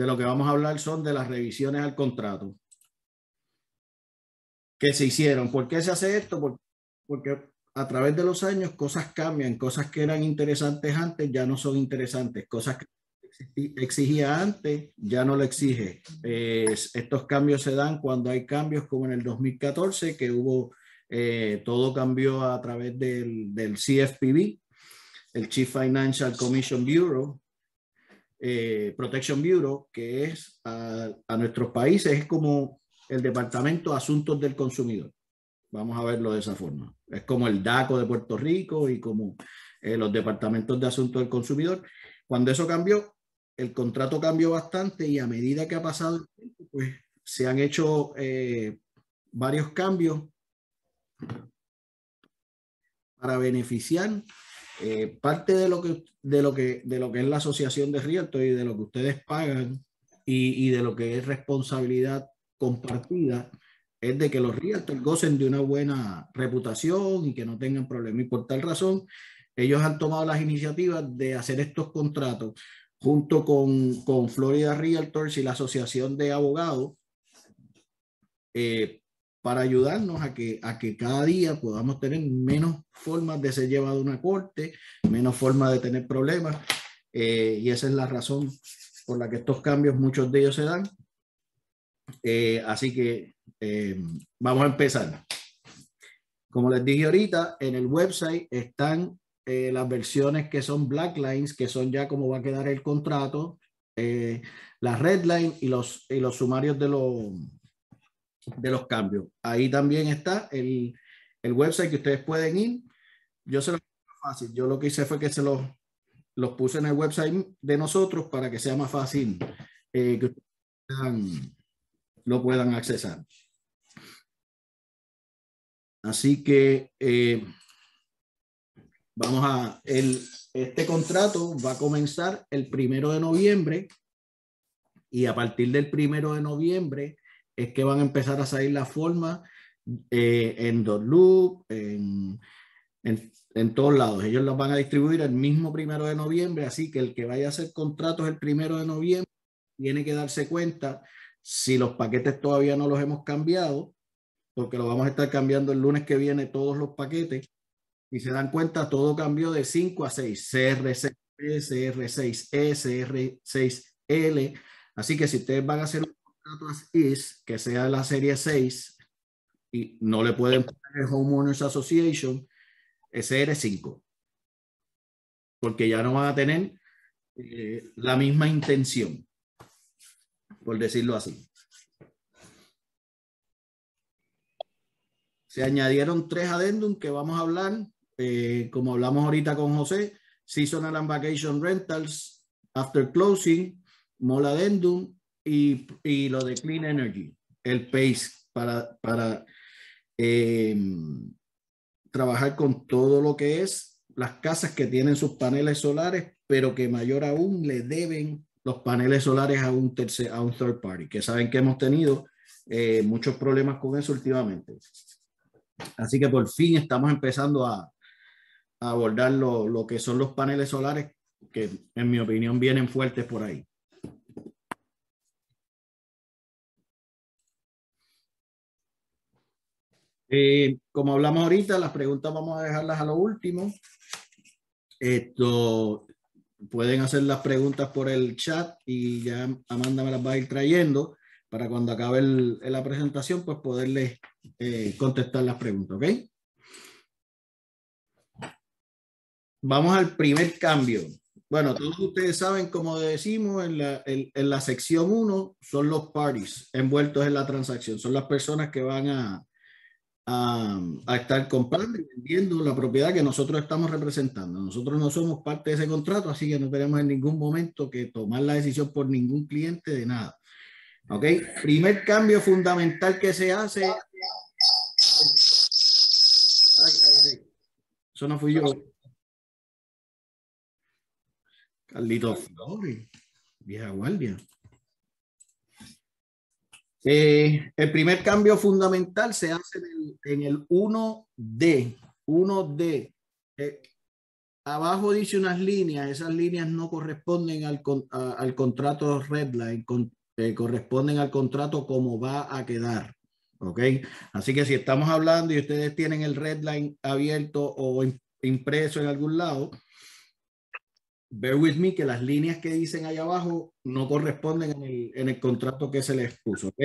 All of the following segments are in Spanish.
de lo que vamos a hablar son de las revisiones al contrato que se hicieron. ¿Por qué se hace esto? Porque a través de los años cosas cambian, cosas que eran interesantes antes ya no son interesantes, cosas que exigía antes ya no lo exige. estos cambios se dan cuando hay cambios como en el 2014 que hubo, eh, todo cambió a través del, del CFPB, el Chief Financial Commission Bureau, eh, Protection Bureau, que es a, a, nuestros países, es como el Departamento de Asuntos del Consumidor. Vamos a verlo de esa forma. Es como el DACO de Puerto Rico y como eh, los departamentos de asuntos del consumidor. Cuando eso cambió, el contrato cambió bastante y a medida que ha pasado pues se han hecho eh, varios cambios para beneficiar eh, parte de lo, que, de, lo que, de lo que es la asociación de Rialto y de lo que ustedes pagan y, y de lo que es responsabilidad compartida es de que los realtors gocen de una buena reputación y que no tengan problemas. Y por tal razón, ellos han tomado las iniciativas de hacer estos contratos junto con, con Florida Realtors y la Asociación de Abogados eh, para ayudarnos a que, a que cada día podamos tener menos formas de ser llevado a una corte, menos formas de tener problemas. Eh, y esa es la razón por la que estos cambios, muchos de ellos se dan. Eh, así que eh, vamos a empezar. Como les dije ahorita, en el website están eh, las versiones que son black lines, que son ya como va a quedar el contrato, eh, las red line y los, y los sumarios de los, de los cambios. Ahí también está el, el website que ustedes pueden ir. Yo se lo fácil. Yo lo que hice fue que se los, los puse en el website de nosotros para que sea más fácil que ustedes lo puedan accesar. Así que eh, vamos a, el, este contrato va a comenzar el primero de noviembre y a partir del primero de noviembre es que van a empezar a salir las formas eh, en Dotloop, en, en, en, todos lados. Ellos las van a distribuir el mismo primero de noviembre, así que el que vaya a hacer contratos el primero de noviembre tiene que darse cuenta si los paquetes todavía no los hemos cambiado porque lo vamos a estar cambiando el lunes que viene todos los paquetes. Y se dan cuenta, todo cambió de 5 a 6, CR6, CR6E, CR6L. Así que si ustedes van a hacer un que sea la serie 6, y no le pueden poner el Homeowners Association, SR5. Porque ya no van a tener eh, la misma intención, por decirlo así. Se añadieron tres adendum que vamos a hablar, eh, como hablamos ahorita con José, Seasonal and Vacation Rentals, After Closing, Mall Addendum y, y lo de Clean Energy, el PACE, para, para eh, trabajar con todo lo que es las casas que tienen sus paneles solares, pero que mayor aún le deben los paneles solares a un, tercer, a un third party, que saben que hemos tenido eh, muchos problemas con eso últimamente. Así que por fin estamos empezando a, abordar lo, que son los paneles solares, que en mi opinión vienen fuertes por ahí. Eh, como hablamos ahorita, las preguntas vamos a dejarlas a lo último. Esto pueden hacer las preguntas por el chat y ya Amanda me las va a ir trayendo para cuando acabe la presentación, pues poderles eh, contestar las preguntas, ¿ok? Vamos al primer cambio. Bueno, todos ustedes saben, como decimos, en la, en, la sección 1 son los parties envueltos en la transacción, son las personas que van a, a, estar comprando y vendiendo la propiedad que nosotros estamos representando. Nosotros no somos parte de ese contrato, así que no tenemos en ningún momento que tomar la decisión por ningún cliente de nada. ¿Ok? Primer cambio fundamental que se hace. Ay. Eso no fui yo. Carlito Flores, vieja guardia. Eh, el primer cambio fundamental se hace en el, en el 1D. 1D. Eh, abajo dice unas líneas, esas líneas no corresponden al, al contrato Redline, con, eh, corresponden al contrato como va a quedar. ¿Ok? Así que si estamos hablando y ustedes tienen el Redline abierto o impreso en algún lado, bear with me que las líneas que dicen ahí abajo no corresponden en el, en el contrato que se les puso. ¿Ok?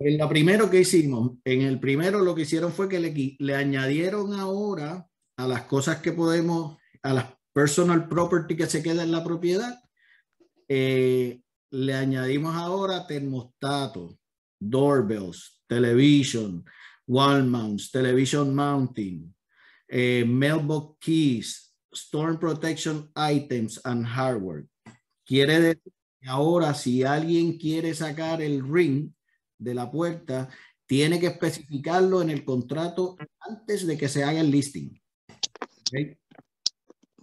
En lo primero que hicimos, en el primero lo que hicieron fue que le, le añadieron ahora a las cosas que podemos a las personal property que se queda en la propiedad, eh, le añadimos ahora termostato, doorbells, television, wall mounts, television mounting, eh, mailbox keys, storm protection items and hardware. Quiere decir que ahora si alguien quiere sacar el ring de la puerta, tiene que especificarlo en el contrato antes de que se haga el listing.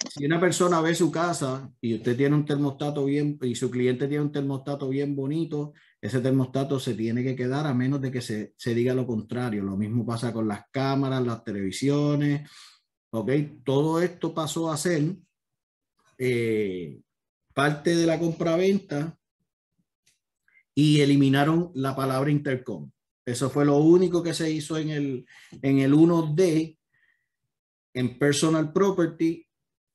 Si una persona ve su casa y usted tiene un termostato bien y su cliente tiene un termostato bien bonito, ese termostato se tiene que quedar a menos de que se, se diga lo contrario. Lo mismo pasa con las cámaras, las televisiones. ¿Ok? Todo esto pasó a ser eh, parte de la compraventa y eliminaron la palabra intercom. Eso fue lo único que se hizo en el, en el 1D, en personal property,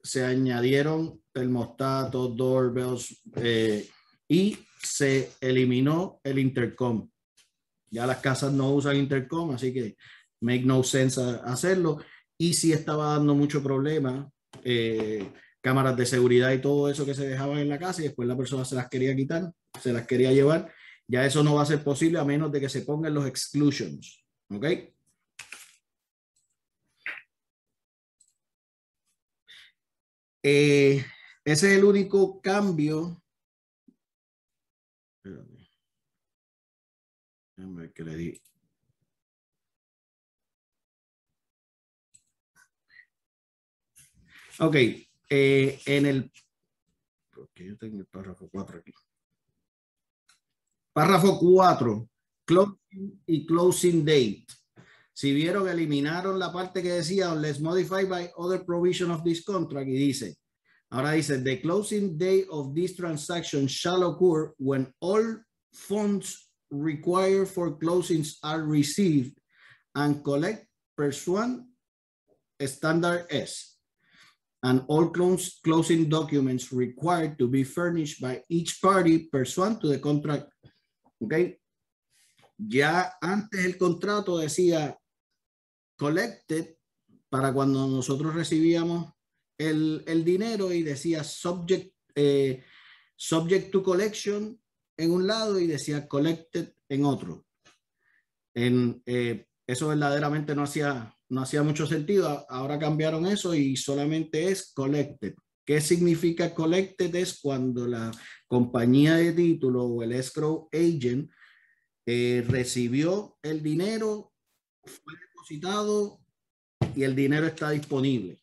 se añadieron termostatos, doorbells eh, y se eliminó el intercom. Ya las casas no usan intercom, así que make no sense hacerlo. Y si estaba dando mucho problema, eh, cámaras de seguridad y todo eso que se dejaban en la casa y después la persona se las quería quitar, se las quería llevar. Ya eso no va a ser posible a menos de que se pongan los exclusions. ¿Ok? Eh, ese es el único cambio. Déjame que le di. Ok, eh, en el... Porque yo tengo el párrafo 4 aquí. Párrafo 4, closing y closing date. Si vieron, eliminaron la parte que decía, let's modify by other provision of this contract y dice, ahora dice, the closing date of this transaction shall occur when all funds required for closings are received and collect pursuant standard S and all closing documents required to be furnished by each party pursuant to the contract. Okay. Ya antes el contrato decía collected para cuando nosotros recibíamos el, el dinero y decía subject, eh, subject to collection en un lado y decía collected en otro. En, eh, eso verdaderamente no hacía, no hacía mucho sentido. Ahora cambiaron eso y solamente es collected. ¿Qué significa collected? Es cuando la compañía de título o el escrow agent eh, recibió el dinero, fue y el dinero está disponible.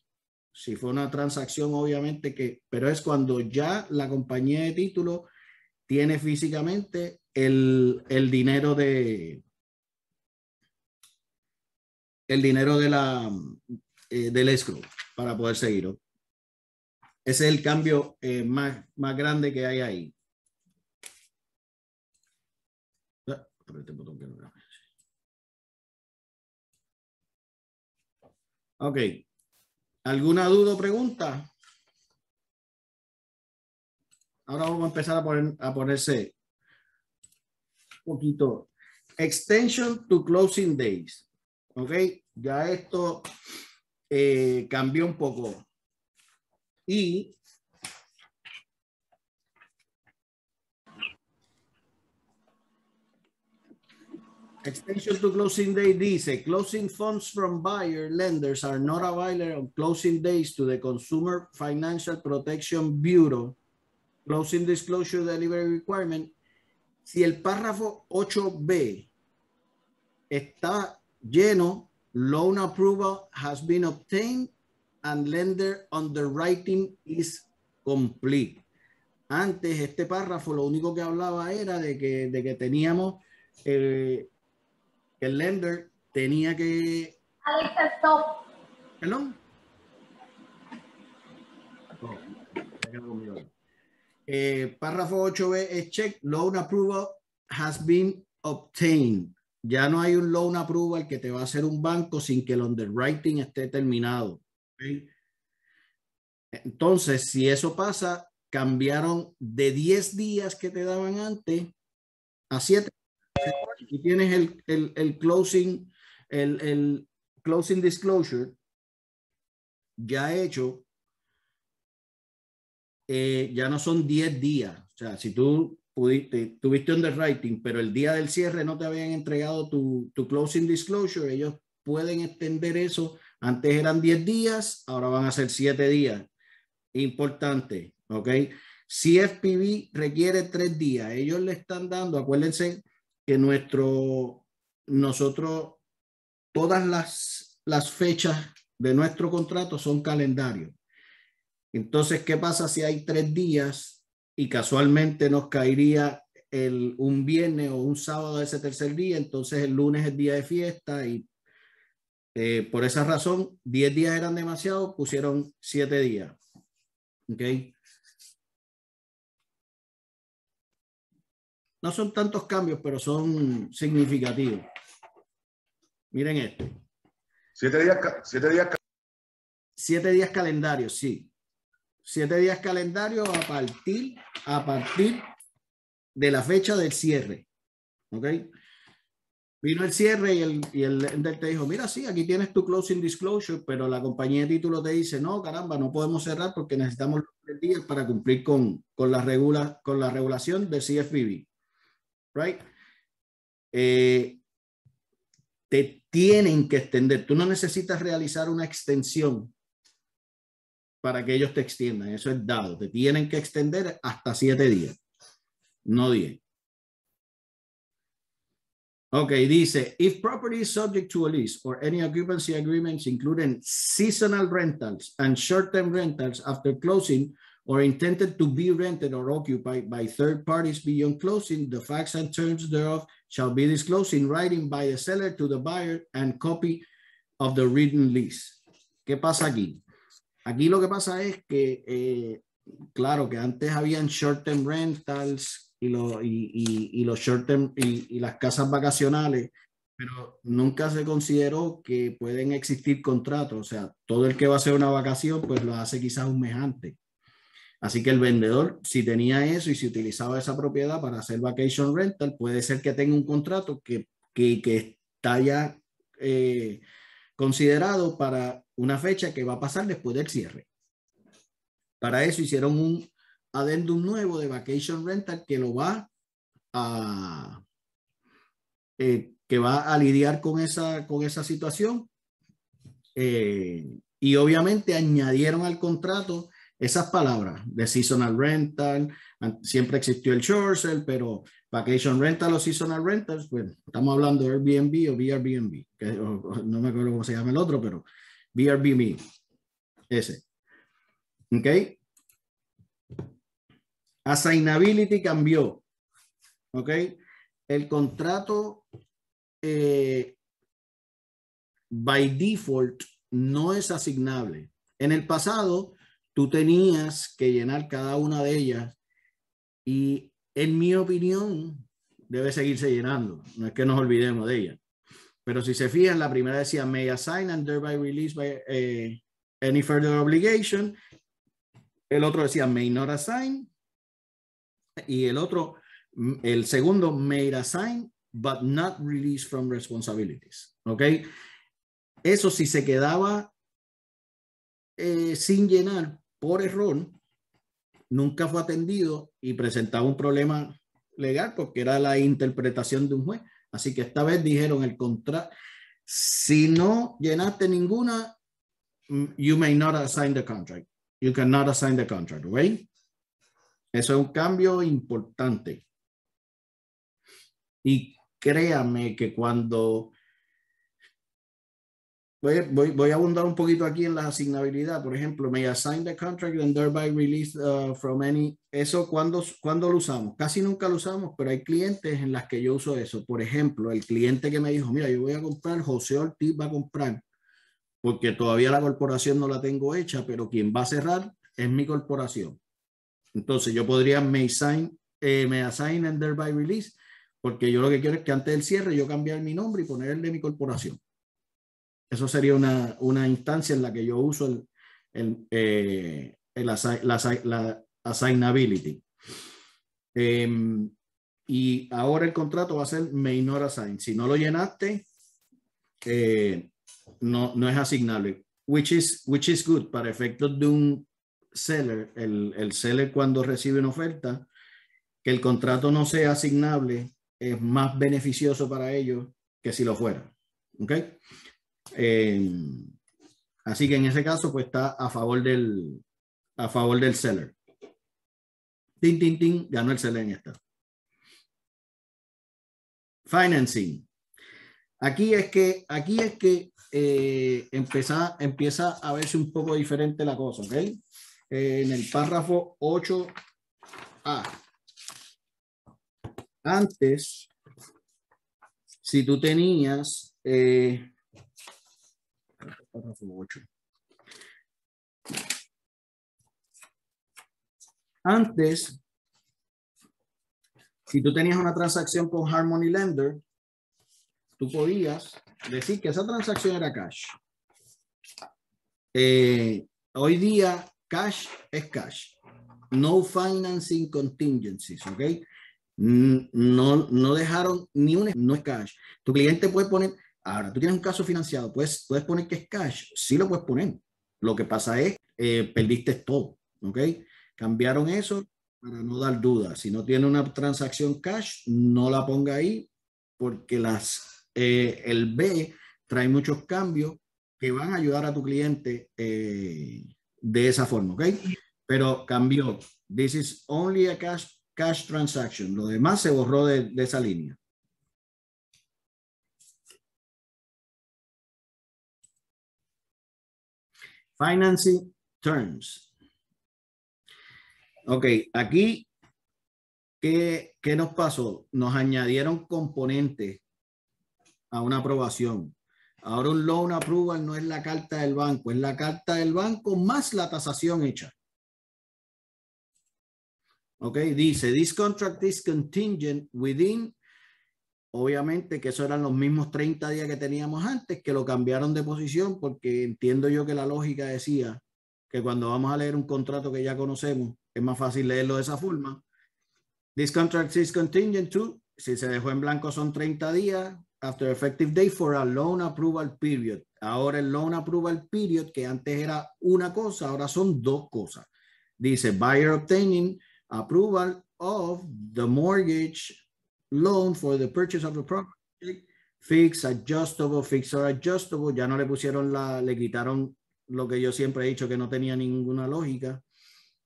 Si fue una transacción, obviamente que, pero es cuando ya la compañía de título tiene físicamente el, el dinero de el dinero de la eh, del escrow para poder seguir. Ese es el cambio eh, más, más grande que hay ahí. Ah, este Ok. ¿Alguna duda o pregunta? Ahora vamos a empezar a, poner, a ponerse un poquito. Extension to closing days. Ok. Ya esto eh, cambió un poco. Y Extension to closing day dice, closing funds from buyer lenders are not available on closing days to the Consumer Financial Protection Bureau. Closing disclosure delivery requirement. Si el párrafo 8b está lleno, loan approval has been obtained and lender underwriting is complete. Antes este párrafo lo único que hablaba era de que, de que teníamos el lender tenía que... Alexa, stop. ¿Perdón? Eh, párrafo 8b es check, loan approval has been obtained. Ya no hay un loan approval que te va a hacer un banco sin que el underwriting esté terminado. Entonces, si eso pasa, cambiaron de 10 días que te daban antes a 7. Y tienes el, el, el closing, el, el, closing disclosure ya hecho, eh, ya no son 10 días. O sea, si tú pudiste, tuviste underwriting, pero el día del cierre no te habían entregado tu, tu closing disclosure, ellos pueden extender eso. Antes eran 10 días, ahora van a ser 7 días. Importante, ¿ok? CFPB requiere 3 días. Ellos le están dando, acuérdense que nuestro, nosotros, todas las, las fechas de nuestro contrato son calendarios. Entonces, ¿qué pasa si hay tres días y casualmente nos caería el, un viernes o un sábado de ese tercer día? Entonces el lunes es día de fiesta y eh, por esa razón, 10 días eran demasiado, pusieron 7 días. ¿Ok? No son tantos cambios, pero son significativos. Miren esto. Siete días, siete días. Siete días calendarios, sí. Siete días calendarios a partir, a partir de la fecha del cierre. ¿Ok? Vino el cierre y el, y el te dijo, mira, sí, aquí tienes tu closing disclosure, pero la compañía de título te dice, no, caramba, no podemos cerrar porque necesitamos los días para cumplir con, con, la, con la regulación del CFPB. Right? Eh, te tienen que extender. Tú no necesitas realizar una extensión para que ellos te extiendan. Eso es dado. Te tienen que extender hasta siete días, no diez. Ok, dice, if property is subject to a lease or any occupancy agreements including seasonal rentals and short-term rentals after closing or intended to be rented or occupied by third parties beyond closing, the facts and terms thereof shall be disclosed in writing by the seller to the buyer and copy of the written lease. ¿Qué pasa aquí? Aquí lo que pasa es que, eh, claro, que antes habían short-term rentals y, lo, y, y, y los short-term y, las casas vacacionales, pero nunca se consideró que pueden existir contratos. O sea, todo el que va a hacer una vacación, pues lo hace quizás un mes antes. Así que el vendedor, si tenía eso y si utilizaba esa propiedad para hacer vacation rental, puede ser que tenga un contrato que, que, que está ya eh, considerado para una fecha que va a pasar después del cierre. Para eso hicieron un adendum nuevo de vacation rental que lo va a eh, que va a lidiar con esa, con esa situación. Eh, y obviamente añadieron al contrato esas palabras de seasonal rental, siempre existió el short sale, pero vacation rental o seasonal rentals, pues estamos hablando de Airbnb o VRBNB, que, no me acuerdo cómo se llama el otro, pero VRBNB, ese. ¿Ok? Assignability cambió. ¿Ok? El contrato eh, by default no es asignable. En el pasado, tú tenías que llenar cada una de ellas y en mi opinión debe seguirse llenando. No es que nos olvidemos de ella. Pero si se fijan, la primera decía may assign and thereby release by eh, any further obligation. El otro decía may not assign. Y el otro, el segundo, may assign but not release from responsibilities. ¿Ok? Eso si se quedaba eh, sin llenar por error, nunca fue atendido y presentaba un problema legal porque era la interpretación de un juez. Así que esta vez dijeron el contrato, si no llenaste ninguna, mm, you may not assign the contract. You cannot assign the contract, right? Eso es un cambio importante. Y créame que cuando Voy, voy, a abundar un poquito aquí en la asignabilidad. Por ejemplo, may assign the contract and thereby release uh, from any. Eso, cuando cuando lo usamos? Casi nunca lo usamos, pero hay clientes en las que yo uso eso. Por ejemplo, el cliente que me dijo, mira, yo voy a comprar, José Ortiz va a comprar, porque todavía la corporación no la tengo hecha, pero quien va a cerrar es mi corporación. Entonces yo podría me assign, eh, me assign and thereby release, porque yo lo que quiero es que antes del cierre yo cambiar mi nombre y poner mi corporación. Eso sería una, una instancia en la que yo uso el, el, eh, el la, la, assignability. Em, y ahora el contrato va a ser may not assign. Si no lo llenaste, eh, no, no es asignable. Which is, which is good para efectos de un seller, el, el seller cuando recibe una oferta, que el contrato no sea asignable es más beneficioso para ellos que si lo fuera. ¿Ok? Eh, así que en ese caso, pues está a favor del, a favor del seller. Tin, tin, tin, ganó el seller en esta. Financing. Aquí es que, aquí es que eh, empieza, empieza a verse un poco diferente la cosa, ¿ok? en el párrafo 8a. Antes, si tú tenías, eh, párrafo 8. Antes, si tú tenías una transacción con Harmony Lender, tú podías decir que esa transacción era cash. Eh, hoy día, cash es cash. No financing contingencies, ¿ok? No, no dejaron ni un, no es cash. Tu cliente puede poner, ahora tú tienes un caso financiado, puedes, puedes poner que es cash, sí lo puedes poner. Lo que pasa es, eh, perdiste todo, ¿ok? Cambiaron eso para no dar dudas. Si no tiene una transacción cash, no la ponga ahí porque las, eh, el B trae muchos cambios que van a ayudar a tu cliente eh, de esa forma, ¿ok? Pero cambió. This is only a cash, cash transaction. Lo demás se borró de, de esa línea. Financing terms. Ok, aquí, ¿qué, ¿qué, nos pasó? Nos añadieron componentes a una aprobación. Ahora un loan approval no es la carta del banco, es la carta del banco más la tasación hecha. Ok, dice, this contract is contingent within, obviamente que eso eran los mismos 30 días que teníamos antes, que lo cambiaron de posición porque entiendo yo que la lógica decía que cuando vamos a leer un contrato que ya conocemos, es más fácil leerlo de esa forma. This contract is contingent to, si se dejó en blanco son 30 días, after effective date for a loan approval period. Ahora el loan approval period, que antes era una cosa, ahora son dos cosas. Dice, buyer obtaining approval of the mortgage loan for the purchase of the property, fixed, adjustable, fixed or adjustable. Ya no le pusieron la, le quitaron lo que yo siempre he dicho que no tenía ninguna lógica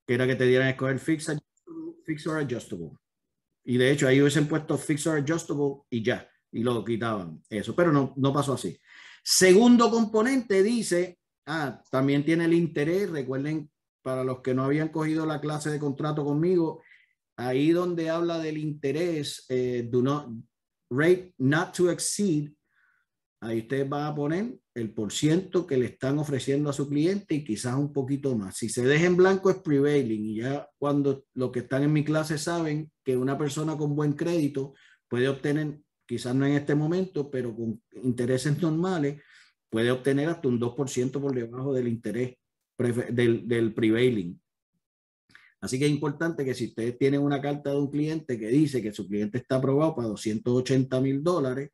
que era que te dieran a escoger fix, fix or adjustable. Y de hecho ahí hubiesen puesto fix or adjustable y ya, y lo quitaban. Eso, pero no, no pasó así. Segundo componente dice, ah, también tiene el interés, recuerden, para los que no habían cogido la clase de contrato conmigo, ahí donde habla del interés, eh, do not, rate not to exceed, ahí usted va a poner el por ciento que le están ofreciendo a su cliente y quizás un poquito más. Si se deja en blanco es prevailing y ya cuando los que están en mi clase saben que una persona con buen crédito puede obtener, quizás no en este momento, pero con intereses normales, puede obtener hasta un 2% por debajo del interés del, del prevailing. Así que es importante que si ustedes tienen una carta de un cliente que dice que su cliente está aprobado para 280 mil dólares,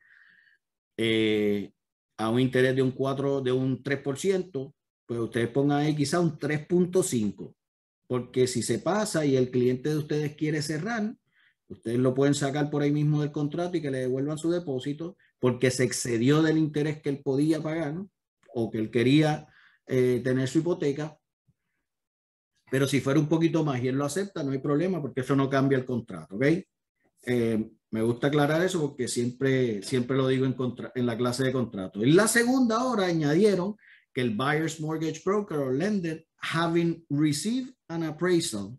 eh, a un interés de un 4, de un 3%, pues ustedes pongan ahí quizá un 3.5, porque si se pasa y el cliente de ustedes quiere cerrar, ustedes lo pueden sacar por ahí mismo del contrato y que le devuelvan su depósito, porque se excedió del interés que él podía pagar o que él quería eh, tener su hipoteca. Pero si fuera un poquito más y él lo acepta, no hay problema porque eso no cambia el contrato, ¿ok? Eh, me gusta aclarar eso porque siempre, siempre lo digo en, contra, en la clase de contrato. En la segunda hora añadieron que el buyer's mortgage broker or lender having received an appraisal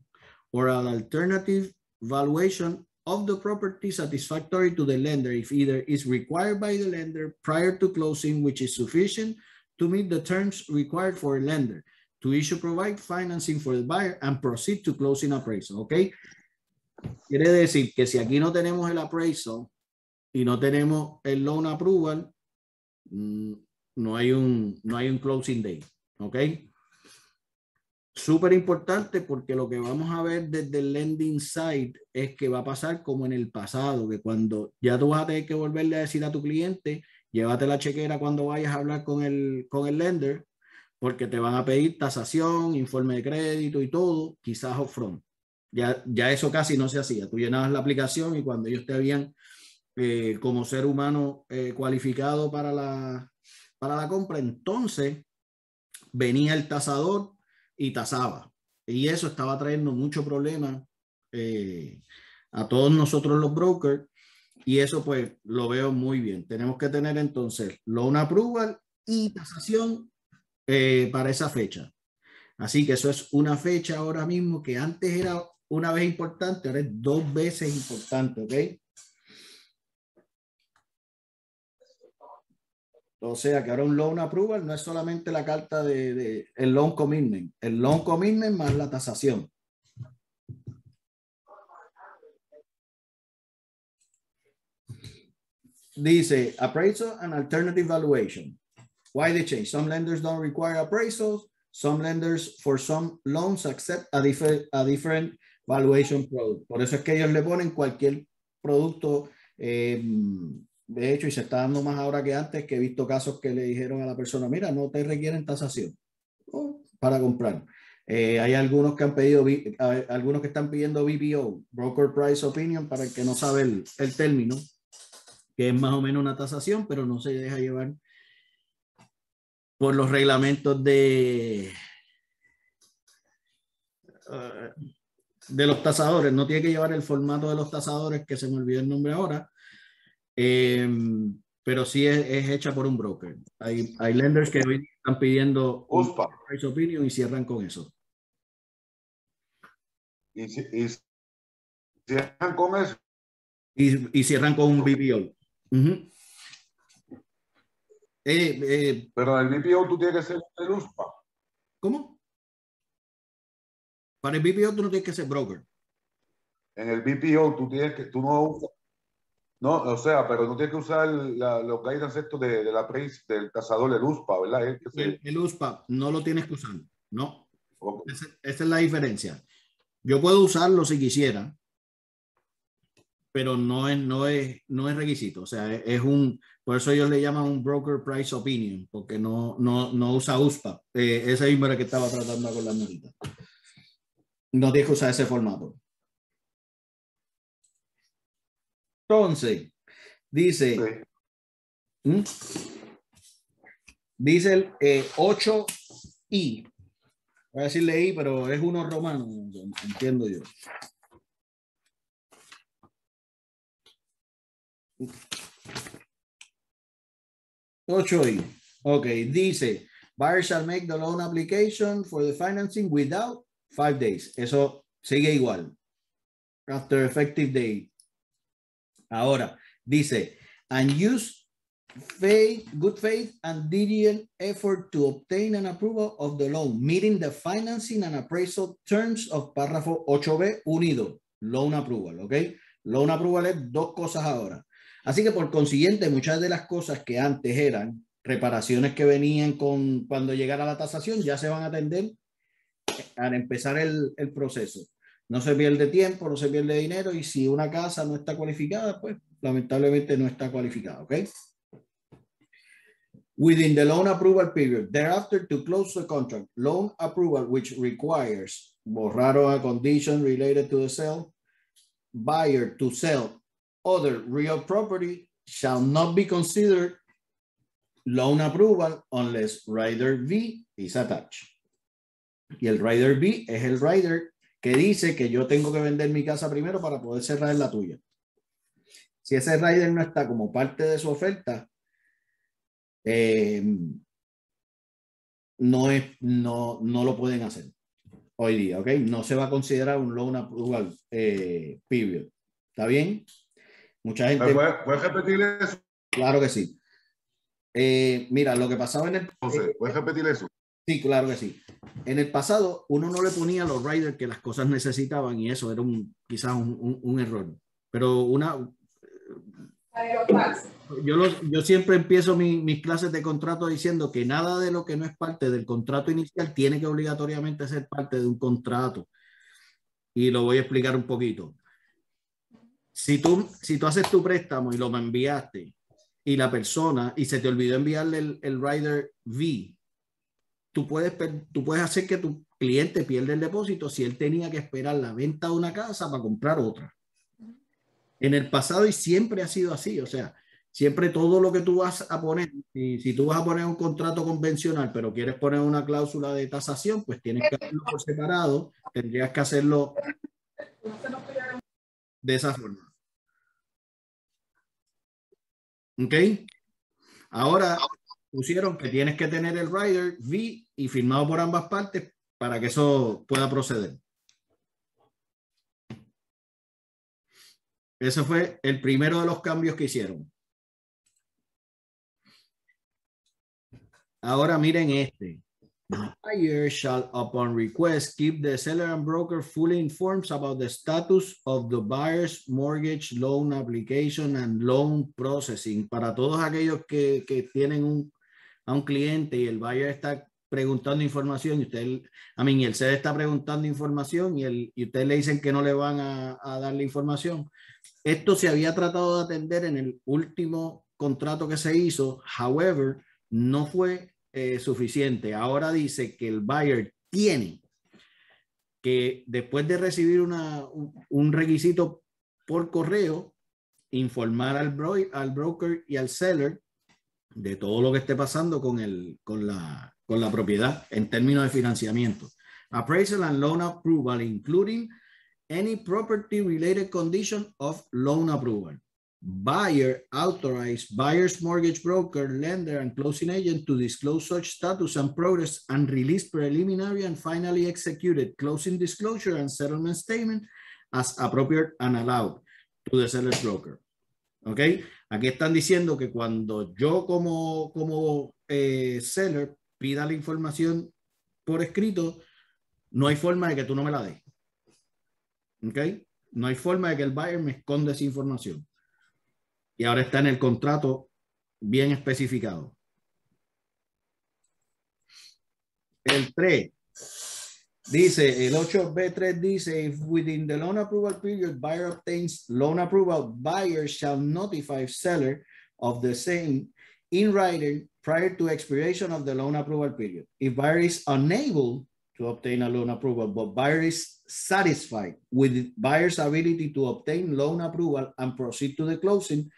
or an alternative valuation of the property satisfactory to the lender if either is required by the lender prior to closing which is sufficient to meet the terms required for a lender. To issue provide financing for the buyer and proceed to closing appraisal, ¿ok? Quiere decir que si aquí no tenemos el appraisal y no tenemos el loan approval, mm, no hay un, no hay un closing date, ¿ok? Súper importante porque lo que vamos a ver desde el lending side es que va a pasar como en el pasado, que cuando ya tú vas a tener que volverle a decir a tu cliente, llévate la chequera cuando vayas a hablar con el, con el lender, porque te van a pedir tasación, informe de crédito y todo, quizás upfront. Ya, ya eso casi no se hacía. Tú llenabas la aplicación y cuando ellos te habían eh, como ser humano eh, cualificado para la, para la compra, entonces venía el tasador y tasaba. Y eso estaba trayendo mucho problema eh, a todos nosotros los brokers. Y eso pues lo veo muy bien. Tenemos que tener entonces loan approval y tasación para esa fecha. Así que eso es una fecha ahora mismo que antes era una vez importante, ahora es dos veces importante, ¿ok? O sea que ahora un loan approval no es solamente la carta de, el loan commitment, el loan commitment más la tasación. Dice appraisal and alternative valuation. Why the change? Some lenders don't require appraisals. Some lenders for some loans accept a different, a different valuation product. Por eso es que ellos le ponen cualquier producto eh, de hecho, y se está dando más ahora que antes, que he visto casos que le dijeron a la persona, mira, no te requieren tasación para comprar. Eh, hay algunos que han pedido, algunos que están pidiendo BPO, Broker Price Opinion, para el que no sabe el, el término, que es más o menos una tasación, pero no se deja llevar por los reglamentos de, uh, de los tasadores. No tiene que llevar el formato de los tasadores, que se me olvidó el nombre ahora, Em, pero sí es, hecha por un broker. Hay, hay lenders que hoy están pidiendo USPA. price opinion y cierran con eso. Y, cierran con eso. Y, cierran con un BPO. Eh, eh, pero el BPO tú tienes que ser el USPA. ¿Cómo? Para el BPO tú no tienes que ser broker. En el BPO tú tienes que, tú no no, o sea, pero no tiene que usar la, los guidance estos de, de, la prensa del cazador, el USPA, ¿verdad? El, USPA no lo tienes que usar, no. Esa, es la diferencia. Yo puedo usarlo si quisiera, pero no es, no es, no es requisito. O sea, es, un, por eso ellos le llaman un broker price opinion, porque no, no, no usa USPA. Eh, ese mismo era que estaba tratando con la monita. No tienes que usar ese formato. Entonces, dice, ¿Mm? dice el 8i. Eh, Voy a decirle I, pero es uno romano, entiendo yo. Ocho I. Ok, dice, buyer shall make the loan application for the financing without five days. Eso sigue igual. After effective date. Ahora, dice, and use faith, good faith and diligent effort to obtain an approval of the loan, meeting the financing and appraisal terms of párrafo 8b unido, loan approval, ¿ok? Loan approval es dos cosas ahora. Así que por consiguiente, muchas de las cosas que antes eran reparaciones que venían con cuando llegara la tasación ya se van a atender al empezar el, el proceso. No se pierde tiempo, no se pierde dinero y si una casa no está cualificada, pues lamentablemente no está cualificada, ¿ok? Within the loan approval period, thereafter to close the contract, loan approval which requires borrar a condition related to the sale, buyer to sell other real property shall not be considered loan approval unless rider B is attached. Y el rider B es el rider que dice que yo tengo que vender mi casa primero para poder cerrar la tuya. Si ese rider no está como parte de su oferta, eh, no, es, no, no lo pueden hacer hoy día, ¿ok? No se va a considerar un loan approval eh, period. ¿Está bien? Mucha gente... ¿Puedes repetir eso? Claro que sí. Eh, mira, lo que pasaba en el... ¿puedes repetir eso? Sí, claro que sí. En el pasado uno no le ponía a los riders que las cosas necesitaban y eso era un, quizás un, un, un error. Pero una... Yo, los, yo siempre empiezo mi, mis clases de contrato diciendo que nada de lo que no es parte del contrato inicial tiene que obligatoriamente ser parte de un contrato. Y lo voy a explicar un poquito. Si tú, si tú haces tu préstamo y lo enviaste y la persona, y se te olvidó enviarle el, el rider V, tú puedes, tú puedes hacer que tu cliente pierda el depósito si él tenía que esperar la venta de una casa para comprar otra. En el pasado y siempre ha sido así, o sea, siempre todo lo que tú vas a poner, y si tú vas a poner un contrato convencional, pero quieres poner una cláusula de tasación, pues tienes que hacerlo por separado, tendrías que hacerlo de esa forma. ¿Ok? Ahora pusieron que tienes que tener el rider V y firmado por ambas partes para que eso pueda proceder. Ese fue el primero de los cambios que hicieron. Ahora miren este. Buyer shall, upon request, keep the seller and broker fully informed about the status of the buyer's mortgage loan application and loan processing. Para todos aquellos que, que tienen un, a un cliente y el buyer está preguntando información y usted, a mí, el seller está preguntando información y, el, y ustedes le dicen que no le van a, a dar la información. Esto se había tratado de atender en el último contrato que se hizo, however, no fue eh, suficiente. Ahora dice que el buyer tiene que después de recibir una, un, requisito por correo, informar al, al broker y al seller de todo lo que esté pasando con, el, con, la, con la propiedad en términos de financiamiento. Appraisal and loan approval, including any property related condition of loan approval. Buyer authorized buyer's mortgage broker, lender, and closing agent to disclose such status and progress and release preliminary and finally executed closing disclosure and settlement statement as appropriate and allowed to the seller's broker. ¿Ok? Aquí están diciendo que cuando yo como, como eh, seller pida la información por escrito, no hay forma de que tú no me la des. ¿Ok? No hay forma de que el buyer me esconda esa información. Y ahora está en el contrato bien especificado. El 3 dice, el 8B3 dice, if within the loan approval period buyer obtains loan approval, buyer shall notify seller of the same in writing prior to expiration of the loan approval period. If buyer is unable to obtain a loan approval, but buyer is satisfied with buyer's ability to obtain loan approval and proceed to the closing,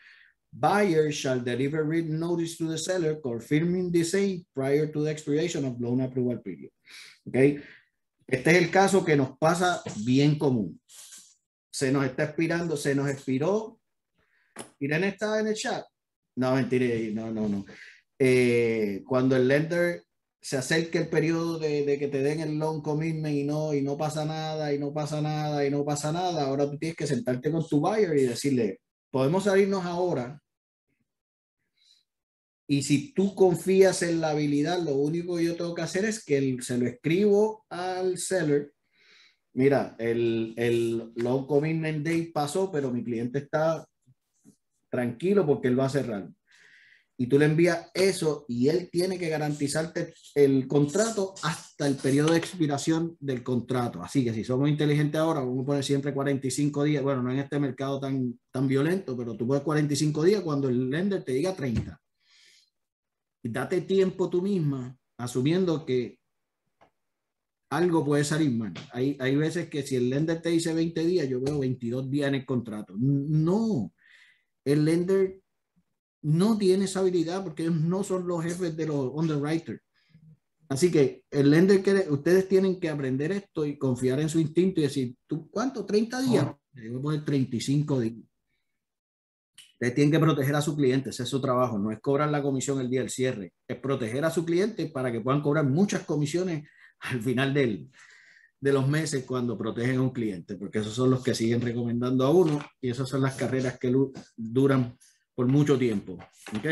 buyer shall deliver written notice to the seller confirming the same prior to the expiration of loan approval period. Okay. Este es el caso que nos pasa bien común. Se nos está expirando, se nos expiró. Irene está en el chat. No, mentira, no, no, no. Eh, cuando el lender se acerca el periodo de, de, que te den el loan commitment y no, y no pasa nada, y no pasa nada, y no pasa nada, ahora tú tienes que sentarte con tu buyer y decirle, podemos salirnos ahora. Y si tú confías en la habilidad, lo único que yo tengo que hacer es que se lo escribo al seller. Mira, el, el loan commitment date pasó, pero mi cliente está tranquilo porque él va a cerrar y tú le envías eso y él tiene que garantizarte el contrato hasta el periodo de expiración del contrato. Así que si somos inteligentes ahora, vamos a poner siempre 45 días. Bueno, no en este mercado tan, tan violento, pero tú puedes 45 días cuando el lender te diga 30. Date tiempo tú misma, asumiendo que algo puede salir mal. Hay, hay veces que si el lender te dice 20 días, yo veo 22 días en el contrato. No, el lender no tiene esa habilidad porque ellos no son los jefes de los underwriters. Así que el lender que ustedes tienen que aprender esto y confiar en su instinto y decir, ¿tú cuánto? ¿30 días? Le voy a poner 35 días. Ustedes tienen que proteger a su cliente, ese es su trabajo, no es cobrar la comisión el día del cierre, es proteger a su cliente para que puedan cobrar muchas comisiones al final del, de los meses cuando protegen a un cliente, porque esos son los que siguen recomendando a uno y esas son las carreras que duran por mucho tiempo. ¿Ok?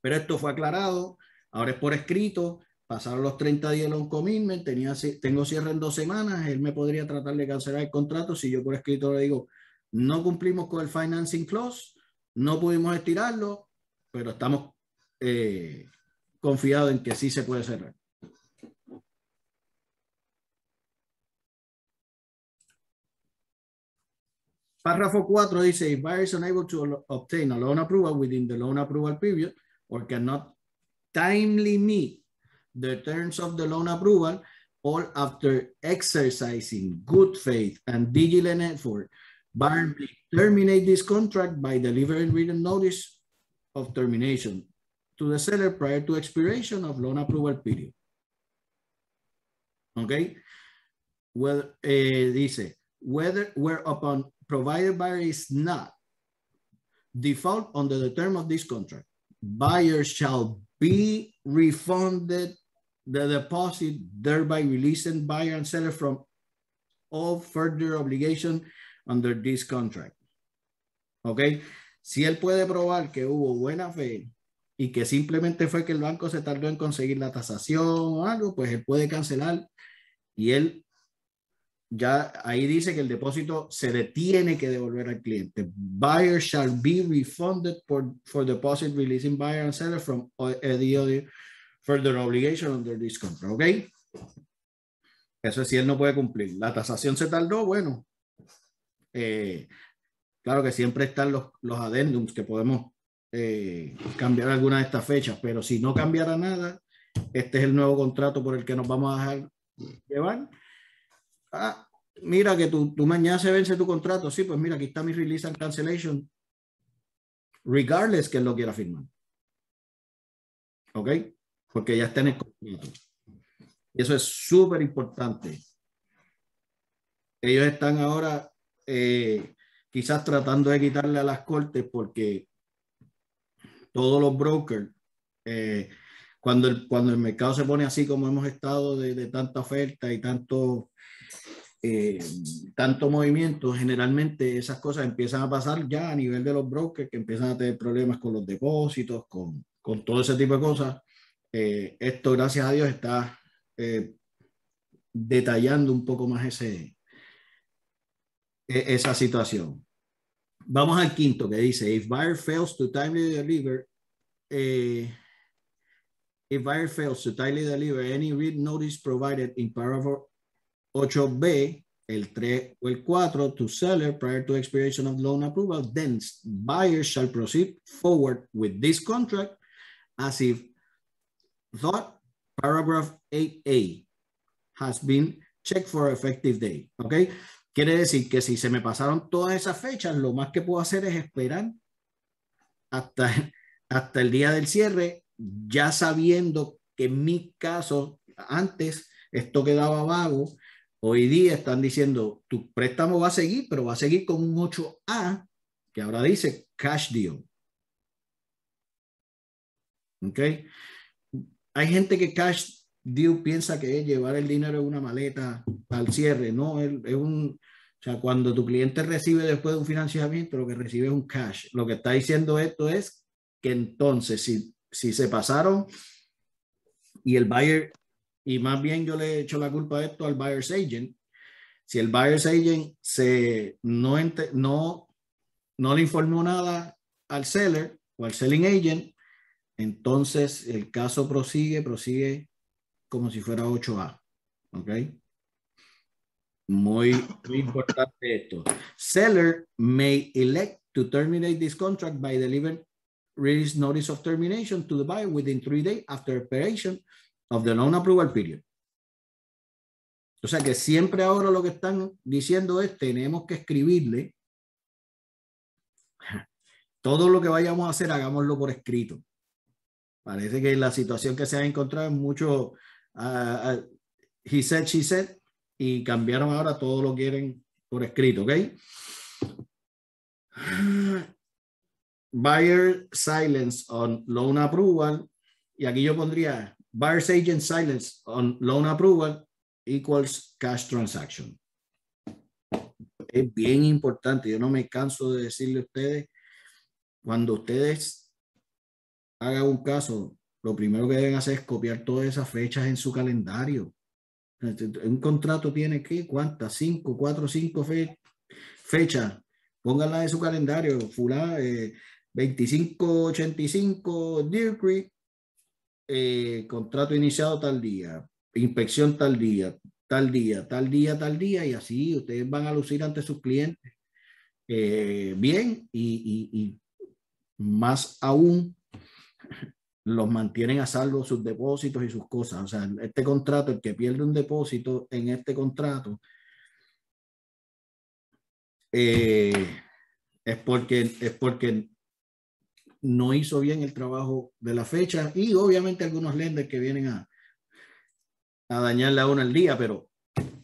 Pero esto fue aclarado, ahora es por escrito, pasaron los 30 días de loan commitment, tenía, tengo cierre en dos semanas, él me podría tratar de cancelar el contrato si yo por escrito le digo, no cumplimos con el financing clause, no pudimos estirarlo, pero estamos eh, confiados en que sí se puede cerrar. Párrafo 4 dice, if buyer is unable to obtain a loan approval within the loan approval period or cannot timely meet the terms of the loan approval, or after exercising good faith and vigilant effort, buyer may terminate this contract by delivering written notice of termination to the seller prior to expiration of loan approval period. Okay? Well, eh, dice, whether where upon provided buyer is not default under the term of this contract, buyer shall be refunded the deposit, thereby releasing buyer and seller from all further obligation under this contract. ¿Ok? Si él puede probar que hubo buena fe y que simplemente fue que el banco se tardó en conseguir la tasación o algo, pues él puede cancelar y él ya ahí dice que el depósito se le tiene que devolver al cliente. Buyer shall be refunded for, for deposit releasing buyer and seller from any other further obligation under this contract. ¿Ok? Eso es si él no puede cumplir. La tasación se tardó, bueno. Eh, claro que siempre están los, los adendums que podemos eh, cambiar alguna de estas fechas, pero si no cambiara nada, este es el nuevo contrato por el que nos vamos a dejar llevar ah, mira que tú, mañana se vence tu contrato, sí, pues mira, aquí está mi release and cancellation, regardless que él lo quiera firmar. ¿Ok? Porque ya está en el contrato. Y eso es súper importante. Ellos están ahora eh, quizás tratando de quitarle a las cortes porque todos los brokers, eh, cuando, el, cuando el mercado se pone así como hemos estado de, de tanta oferta y tanto eh, tanto movimiento, generalmente esas cosas empiezan a pasar ya a nivel de los brokers que empiezan a tener problemas con los depósitos, con, con todo ese tipo de cosas. Eh, esto, gracias a Dios, está eh, detallando un poco más ese, esa situación. Vamos al quinto que dice, if buyer fails to timely deliver, eh, if buyer fails to timely deliver any read notice provided in paragraph 8B, el 3 o el 4, to seller prior to expiration of loan approval, then buyer shall proceed forward with this contract as if thought paragraph 8A has been checked for effective date. ¿Ok? Quiere decir que si se me pasaron todas esas fechas, lo más que puedo hacer es esperar hasta, hasta el día del cierre, ya sabiendo que en mi caso, antes esto quedaba vago Hoy día están diciendo, tu préstamo va a seguir, pero va a seguir con un 8A, que ahora dice cash deal. ¿Ok? Hay gente que cash deal piensa que es llevar el dinero en una maleta al cierre. No, es, un... O sea, cuando tu cliente recibe después de un financiamiento, lo que recibe es un cash. Lo que está diciendo esto es que entonces, si, si se pasaron y el buyer y más bien yo le he hecho la culpa de esto al buyer's agent. Si el buyer's agent se, no, no, no le informó nada al seller o al selling agent, entonces el caso prosigue, prosigue como si fuera 8A. ¿Ok? Muy, muy importante esto. Seller may elect to terminate this contract by delivering release notice of termination to the buyer within three days after operation of the loan approval period. O sea que siempre ahora lo que están diciendo es tenemos que escribirle todo lo que vayamos a hacer, hagámoslo por escrito. Parece que la situación que se ha encontrado es mucho uh, he said, she said, y cambiaron ahora todo lo quieren por escrito, ¿ok? Buyer silence on loan approval. Y aquí yo pondría Buyer's agent silence on loan approval equals cash transaction. Es bien importante. Yo no me canso de decirle a ustedes, cuando ustedes hagan un caso, lo primero que deben hacer es copiar todas esas fechas en su calendario. Un contrato tiene que, ¿cuántas? Cinco, cuatro, cinco fechas. Pónganla en su calendario. Fulá, eh, 2585 Deer Creek, eh, contrato iniciado tal día, inspección tal día, tal día, tal día, tal día, y así ustedes van a lucir ante sus clientes eh, bien y, más aún los mantienen a salvo sus depósitos y sus cosas. O sea, este contrato, el que pierde un depósito en este contrato, eh, es, porque, es porque no hizo bien el trabajo de la fecha y obviamente algunos lenders que vienen a, a dañarle a uno el día, pero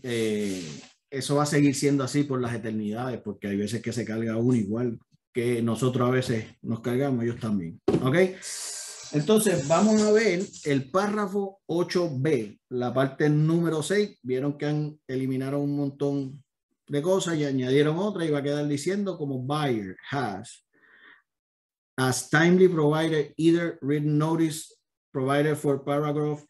eh, eso va a seguir siendo así por las eternidades, porque hay veces que se carga uno igual que nosotros a veces nos cargamos, ellos también. ¿Ok? Entonces, vamos a ver el párrafo 8b, la parte número 6. Vieron que han eliminado un montón de cosas y añadieron otra y va a quedar diciendo como buyer has as timely provided either written notice provided for paragraph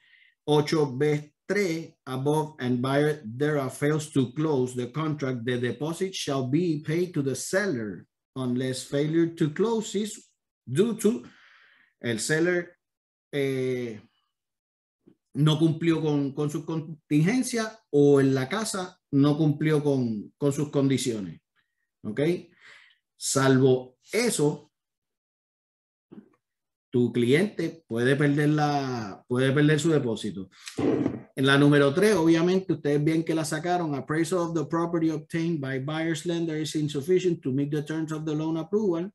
8b3 above and buyer thereof fails to close the contract, the deposit shall be paid to the seller unless failure to close is due to el seller eh, no cumplió con, con su contingencia o en la casa no cumplió con, con sus condiciones. ¿Ok? Salvo eso, tu cliente puede perder, la, puede perder su depósito. En la número 3, obviamente, ustedes ven que la sacaron. Appraisal of the property obtained by buyer's lender is insufficient to meet the terms of the loan approval,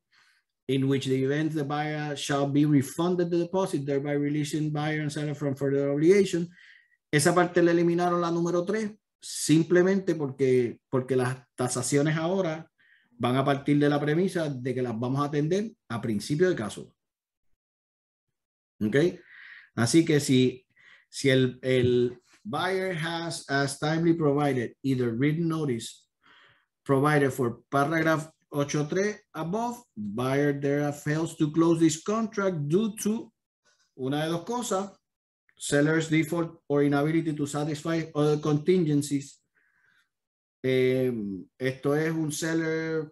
in which the event the buyer shall be refunded the deposit, thereby releasing buyer and seller from further obligation. Esa parte la eliminaron la número 3, simplemente porque, porque las tasaciones ahora van a partir de la premisa de que las vamos a atender a principio de caso. ¿Ok? Así que si, si el, el buyer has as timely provided either written notice provided for paragraph 8.3 above, buyer there fails to close this contract due to una de dos cosas, seller's default or inability to satisfy other contingencies. Eh, esto es un seller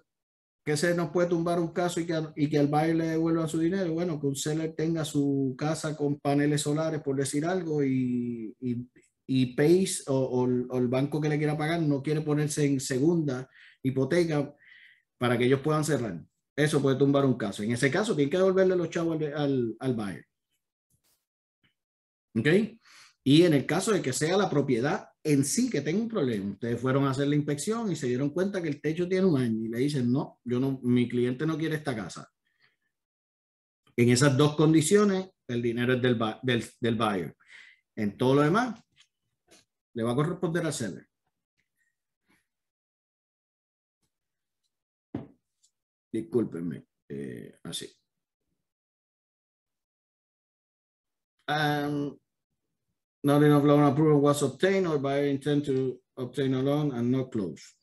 que se nos puede tumbar un caso y que, y que al buyer le devuelva su dinero. Bueno, que un seller tenga su casa con paneles solares, por decir algo, y, y, y Pace o, o, el banco que le quiera pagar no quiere ponerse en segunda hipoteca para que ellos puedan cerrar. Eso puede tumbar un caso. En ese caso, tiene que devolverle los chavos al, al, al buyer. ¿Ok? Y en el caso de que sea la propiedad en sí que tenga un problema, ustedes fueron a hacer la inspección y se dieron cuenta que el techo tiene un año y le dicen, no, yo no, mi cliente no quiere esta casa. En esas dos condiciones, el dinero es del, del, del buyer. En todo lo demás, le va a corresponder al seller. Discúlpenme, eh, así. Um, not enough loan approval was obtained or buyer intend to obtain a loan and not close.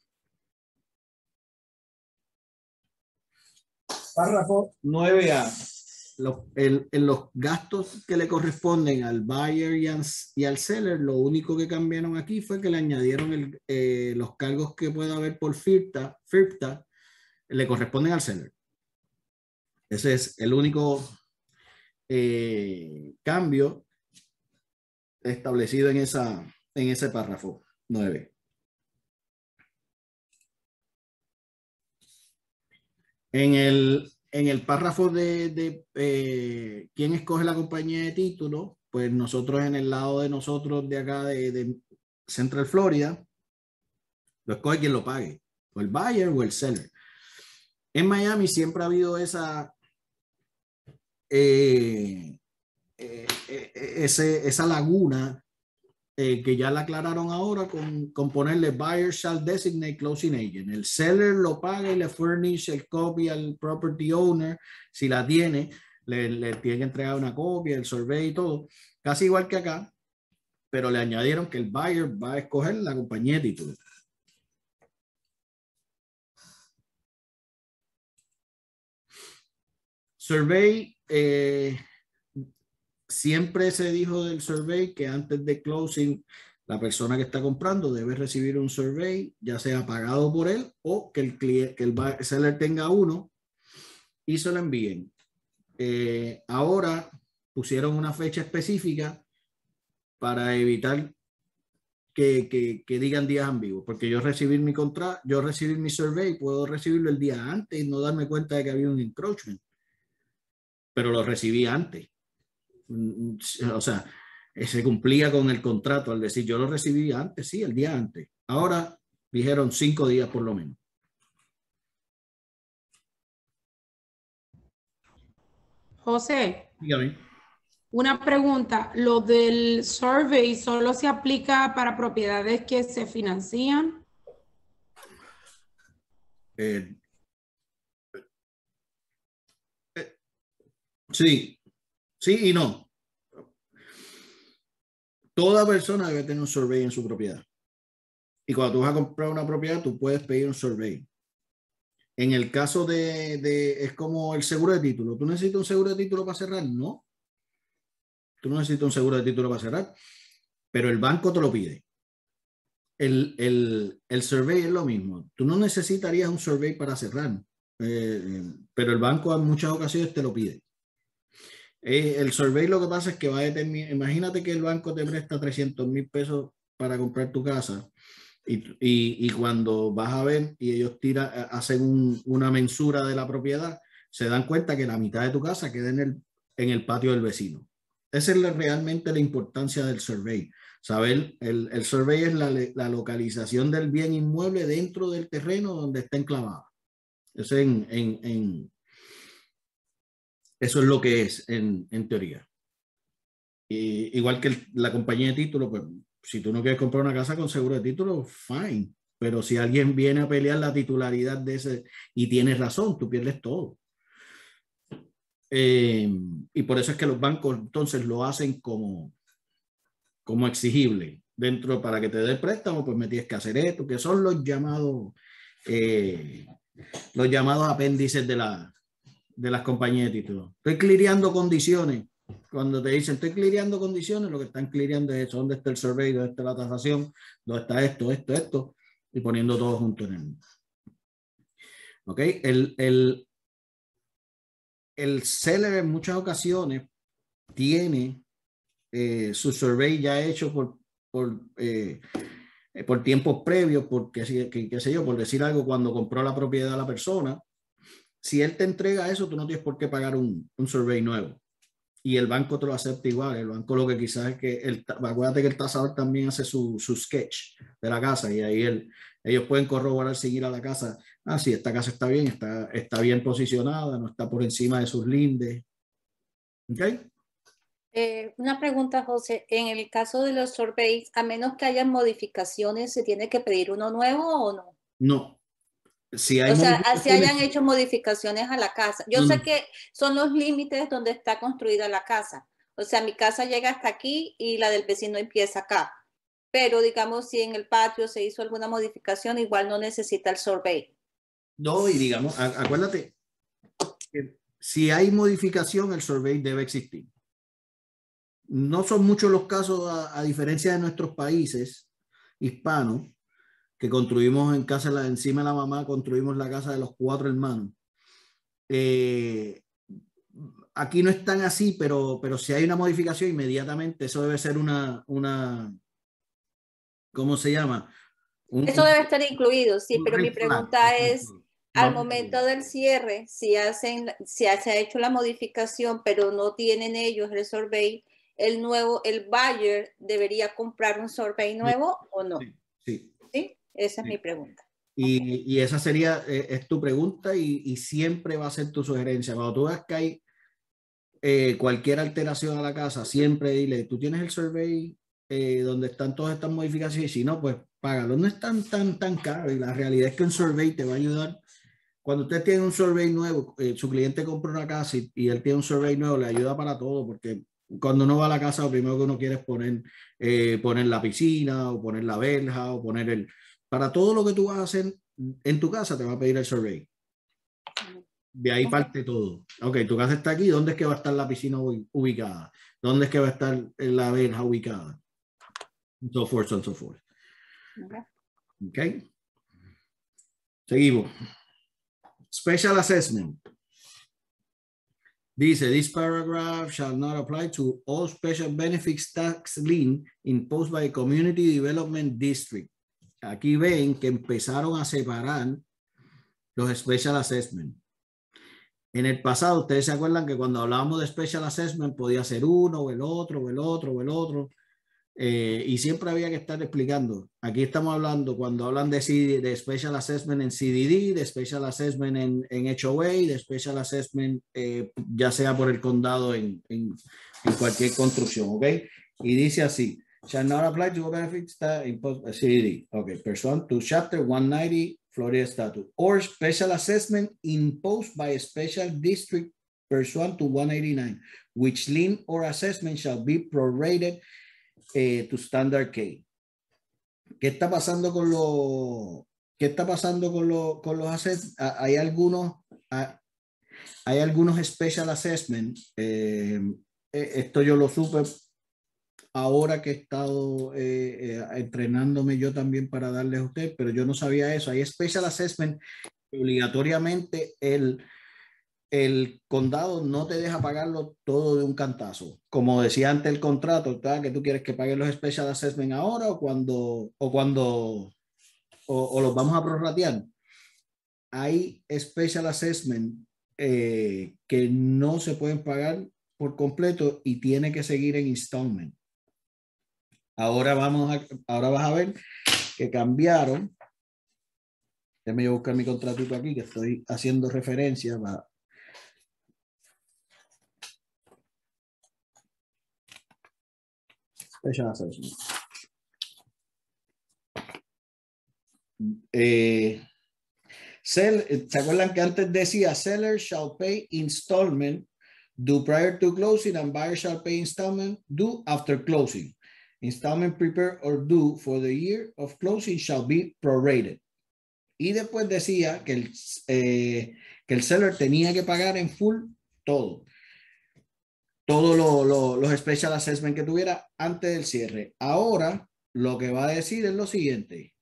Párrafo 9A. Los, el, en los gastos que le corresponden al buyer y, al, y al seller, lo único que cambiaron aquí fue que le añadieron el, eh, los cargos que pueda haber por FIRTA, FIRTA, le corresponden al seller. Ese es el único eh, cambio establecido en, esa, en ese párrafo 9. En el, en el párrafo de, de eh, quién escoge la compañía de título, pues nosotros en el lado de nosotros de acá de, de Central Florida, lo escoge quien lo pague, o el buyer o el seller. En Miami siempre ha habido esa, eh, eh, eh, ese, esa laguna eh, que ya la aclararon ahora con, con, ponerle buyer shall designate closing agent. El seller lo paga y le furnish el copy al property owner. Si la tiene, le, le tiene que entregar una copia, el survey y todo. Casi igual que acá, pero le añadieron que el buyer va a escoger la compañía de título. Survey, eh, siempre se dijo del survey que antes de closing la persona que está comprando debe recibir un survey, ya sea pagado por él o que el, cliente, que el seller tenga uno y se lo envíen. Eh, ahora pusieron una fecha específica para evitar que, que, digan días ambiguos, porque yo recibir mi contrato, yo recibir mi survey, puedo recibirlo el día antes y no darme cuenta de que había un encroachment, pero lo recibí antes. Mm, mm, o sea, se cumplía con el contrato al decir yo lo recibí antes, sí, el día antes. Ahora dijeron cinco días por lo menos. José. Dígame. Una pregunta, ¿lo del survey solo se aplica para propiedades que se financian? Eh, sí, sí y no toda persona debe tener un survey en su propiedad. Y cuando tú vas a comprar una propiedad, tú puedes pedir un survey. En el caso de, de, es como el seguro de título. ¿Tú necesitas un seguro de título para cerrar? No. Tú no necesitas un seguro de título para cerrar, pero el banco te lo pide. El, el, el survey es lo mismo. Tú no necesitarías un survey para cerrar, eh, pero el banco en muchas ocasiones te lo pide. Eh, el survey lo que pasa es que va a determinar, imagínate que el banco te presta 300 mil pesos para comprar tu casa y, y, cuando vas a ver y ellos tiran, eh, hacen una mensura de la propiedad, se dan cuenta que la mitad de tu casa queda en el, en el patio del vecino. Esa es realmente la importancia del survey. Saber, el, el survey es la, la, localización del bien inmueble dentro del terreno donde está enclavado. Es en, en eso es lo que es en, en teoría. Y, igual que la compañía de título, pues si tú no quieres comprar una casa con seguro de título, fine. Pero si alguien viene a pelear la titularidad de ese y tienes razón, tú pierdes todo. Eh, y por eso es que los bancos entonces lo hacen como, como exigible. Dentro, para que te dé el préstamo, pues me tienes que hacer esto, que son los llamados, eh, los llamados apéndices de la, de las compañías de títulos. Estoy clireando condiciones. Cuando te dicen estoy clireando condiciones, lo que están clireando es eso, dónde está el survey, dónde está la tasación, dónde está esto, esto, esto, y poniendo todo junto en el. ¿Ok? El, el, el seller en muchas ocasiones tiene eh, su survey ya hecho por, por, eh, por tiempos previos, porque, qué, sé yo, por decir algo, cuando compró la propiedad a la persona, si él te entrega eso, tú no tienes por qué pagar un, un survey nuevo. Y el banco te lo acepta igual. El banco lo que quizás es que, el, acuérdate que el tasador también hace su, su sketch de la casa y ahí él, ellos pueden corroborar, seguir a la casa. Ah, sí, esta casa está bien, está, está bien posicionada, no está por encima de sus lindes. ¿Ok? Eh, una pregunta, José. En el caso de los surveys, a menos que haya modificaciones, ¿se tiene que pedir uno nuevo o no? No, si o sea, así hayan hecho modificaciones a la casa. Yo sé que son los límites donde está construida la casa. O sea, mi casa llega hasta aquí y la del vecino empieza acá. Pero digamos, si en el patio se hizo alguna modificación, igual no necesita el survey. No, y digamos, acuérdate, si hay modificación, el survey debe existir. No son muchos los casos, a diferencia de nuestros países hispanos, que construimos en casa, la, encima de la mamá, construimos la casa de los cuatro hermanos. Eh, aquí no es tan así, pero, pero si hay una modificación inmediatamente, eso debe ser una, una ¿cómo se llama? eso debe estar incluido, sí, pero mi pregunta es, al momento del cierre, si, hacen, si se ha hecho la modificación, pero no tienen ellos el survey, el nuevo, el buyer debería comprar un survey nuevo o no? sí. ¿Sí? Esa es mi pregunta. Y, y, esa sería, eh, es tu pregunta y, y, siempre va a ser tu sugerencia. Cuando tú veas que hay eh, cualquier alteración a la casa, siempre dile, tú tienes el survey eh, donde están todas estas modificaciones y si no, pues págalo. No es tan, tan, tan caro y la realidad es que un survey te va a ayudar. Cuando usted tiene un survey nuevo, su cliente compra una casa y, y, él tiene un survey nuevo, le ayuda para todo porque cuando uno va a la casa, lo primero que uno quiere es poner, poner la piscina o poner la verja o poner el, para todo lo que tú vas a hacer en tu casa, te va a pedir el survey. De ahí parte todo. Ok, tu casa está aquí, ¿dónde es que va a estar la piscina ubicada? ¿Dónde es que va a estar la verja ubicada? So forth and so forth. Ok. Seguimos. Special assessment. Dice, this paragraph shall not apply to all special benefits tax lien imposed by a community development district. Aquí ven que empezaron a separar los special assessment. En el pasado, ustedes se acuerdan que cuando hablábamos de special assessment podía ser uno o el otro o el otro o el otro. Eh, y siempre había que estar explicando. Aquí estamos hablando cuando hablan de, de Special Assessment en CDD, de Special Assessment en, en HOA, de Special Assessment eh, ya sea por el condado en, en, en, cualquier construcción, ¿ok? Y dice así, shall not apply to benefits that impose CDD, ok, pursuant to Chapter 190 Florida Statute, or Special Assessment imposed by a special district pursuant to 189, which lien or assessment shall be prorated eh, tu standard key. ¿Qué está pasando con los qué está pasando con, los con los assets? Hay algunos hay algunos special assessments. Eh, eh, esto yo lo supe ahora que he estado entrenándome yo también para darles a usted, pero yo no sabía eso. Hay special assessment obligatoriamente el el condado no te deja pagarlo todo de un cantazo. Como decía antes el contrato, que tú quieres que paguen los special assessment ahora o cuando o cuando o, los vamos a prorratear. Hay special assessment eh, que no se pueden pagar por completo y tiene que seguir en installment. Ahora vamos a, ahora vas a ver que cambiaron. Déjame yo buscar mi contratito aquí que estoy haciendo referencia para Eh, ¿Se acuerdan que antes decía seller shall pay installment due prior to closing and buyer shall pay installment due after closing? Installment prepared or due for the year of closing shall be prorated. Y después decía que el, eh, que el seller tenía que pagar en full todo todos los special assessment que tuviera antes del cierre. Ahora lo que va a decir es lo siguiente.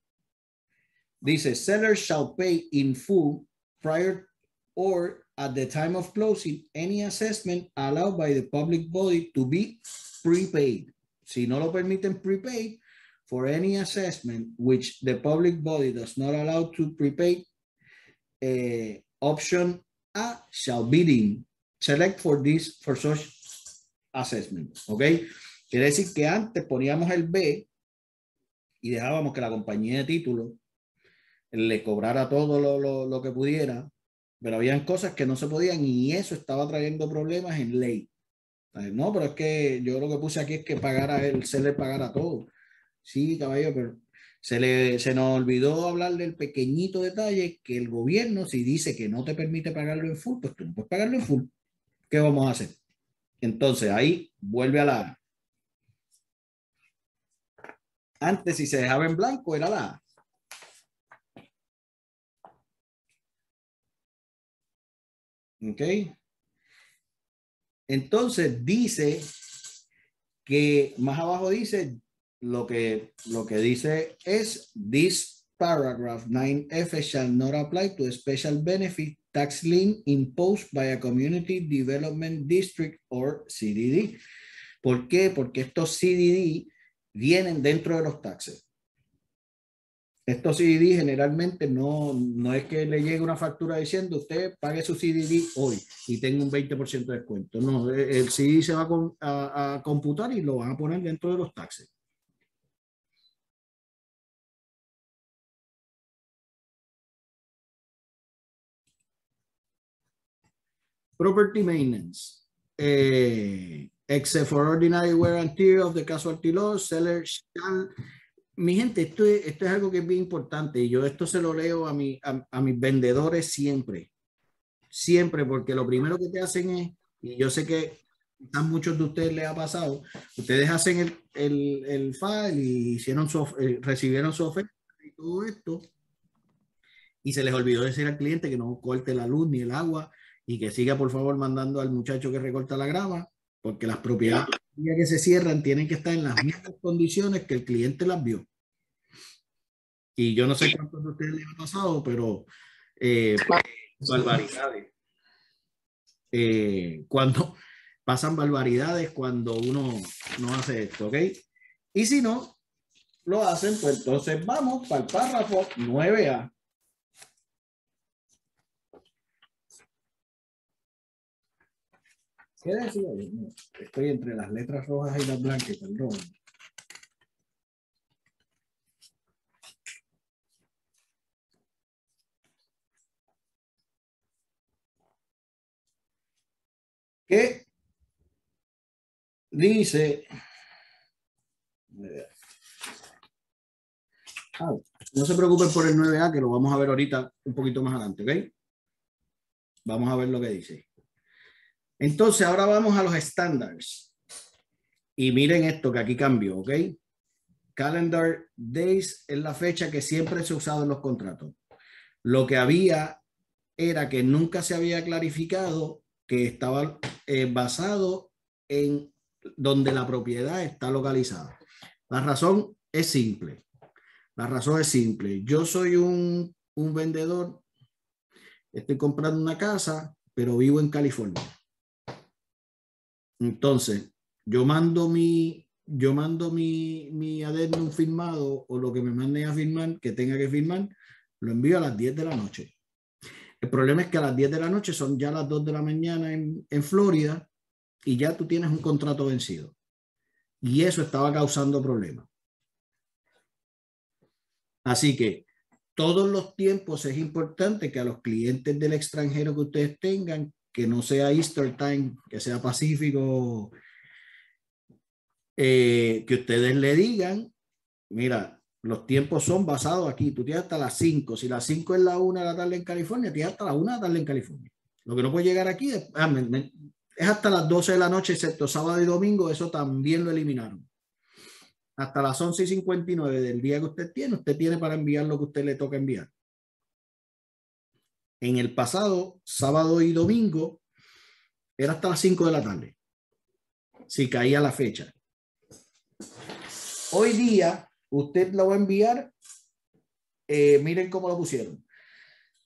Dice, seller shall pay in full prior or at the time of closing any assessment allowed by the public body to be prepaid. Si no lo permiten prepaid for any assessment which the public body does not allow to prepay, uh, option A shall be in. Select for this for such assessment, ¿ok? Quiere decir que antes poníamos el B y dejábamos que la compañía de título le cobrara todo lo, lo, que pudiera, pero habían cosas que no se podían y eso estaba trayendo problemas en ley. No, pero es que yo lo que puse aquí es que pagara él, se le pagara todo. Sí, caballero, pero se, le, se nos olvidó hablar del pequeñito detalle que el gobierno, si dice que no te permite pagarlo en full, pues tú no puedes pagarlo en full. ¿Qué vamos a hacer? Entonces ahí vuelve a la Antes si se dejaba en blanco era la ¿Ok? Entonces dice que más abajo dice lo que, lo que dice es this paragraph 9F shall not apply to special benefit tax lien imposed by a community development district or CDD. ¿Por qué? Porque estos CDD vienen dentro de los taxes. Estos CDD generalmente no, no es que le llegue una factura diciendo usted pague su CDD hoy y tenga un 20% de descuento. No, el CDD se va a, a computar y lo van a poner dentro de los taxes. Property maintenance. Eh, except for ordinary wear and of the casualty loss, seller shall... Mi gente, esto es, esto es algo que es bien importante y yo esto se lo leo a, mi, a, mis vendedores siempre. Siempre, porque lo primero que te hacen es, y yo sé que a muchos de ustedes les ha pasado, ustedes hacen el, el, el file y hicieron su, eh, recibieron su oferta y todo esto, y se les olvidó decir al cliente que no corte la luz ni el agua y que siga por favor mandando al muchacho que recorta la grama, porque las propiedades que se cierran tienen que estar en las mismas condiciones que el cliente las vio. Y yo no sé cuántos de ustedes les ha pasado, pero eh, barbaridades. Eh, cuando pasan barbaridades cuando uno no hace esto, ¿ok? Y si no lo hacen, pues entonces vamos para el párrafo 9A. ¿Qué decía? Estoy entre las letras rojas y las blancas, perdón. ¿Qué dice? Ah, no se preocupen por el 9A, que lo vamos a ver ahorita un poquito más adelante, ¿ok? Vamos a ver lo que dice. Entonces, ahora vamos a los estándares. Y miren esto que aquí cambió, ¿ok? Calendar days es la fecha que siempre se ha usado en los contratos. Lo que había era que nunca se había clarificado que estaba eh, basado en donde la propiedad está localizada. La razón es simple. La razón es simple. Yo soy un, un vendedor, estoy comprando una casa, pero vivo en California. Entonces, yo mando mi, yo mando mi, mi adendum firmado o lo que me mande a firmar, que tenga que firmar, lo envío a las 10 de la noche. El problema es que a las 10 de la noche son ya las 2 de la mañana en, en Florida y ya tú tienes un contrato vencido. Y eso estaba causando problemas. Así que todos los tiempos es importante que a los clientes del extranjero que ustedes tengan que no sea Easter Time, que sea Pacífico, eh, que ustedes le digan, mira, los tiempos son basados aquí, tú tienes hasta las 5, si las 5 es la 1 de la tarde en California, tienes hasta la 1 de la tarde en California. Lo que no puede llegar aquí es, ah, es hasta las 12 de la noche, excepto sábado y domingo, eso también lo eliminaron. Hasta las 11 y 59 del día que usted tiene, usted tiene para enviar lo que usted le toca enviar. En el pasado, sábado y domingo, era hasta las 5 de la tarde. Si caía la fecha. Hoy día, usted lo va a enviar. Eh, miren cómo lo pusieron.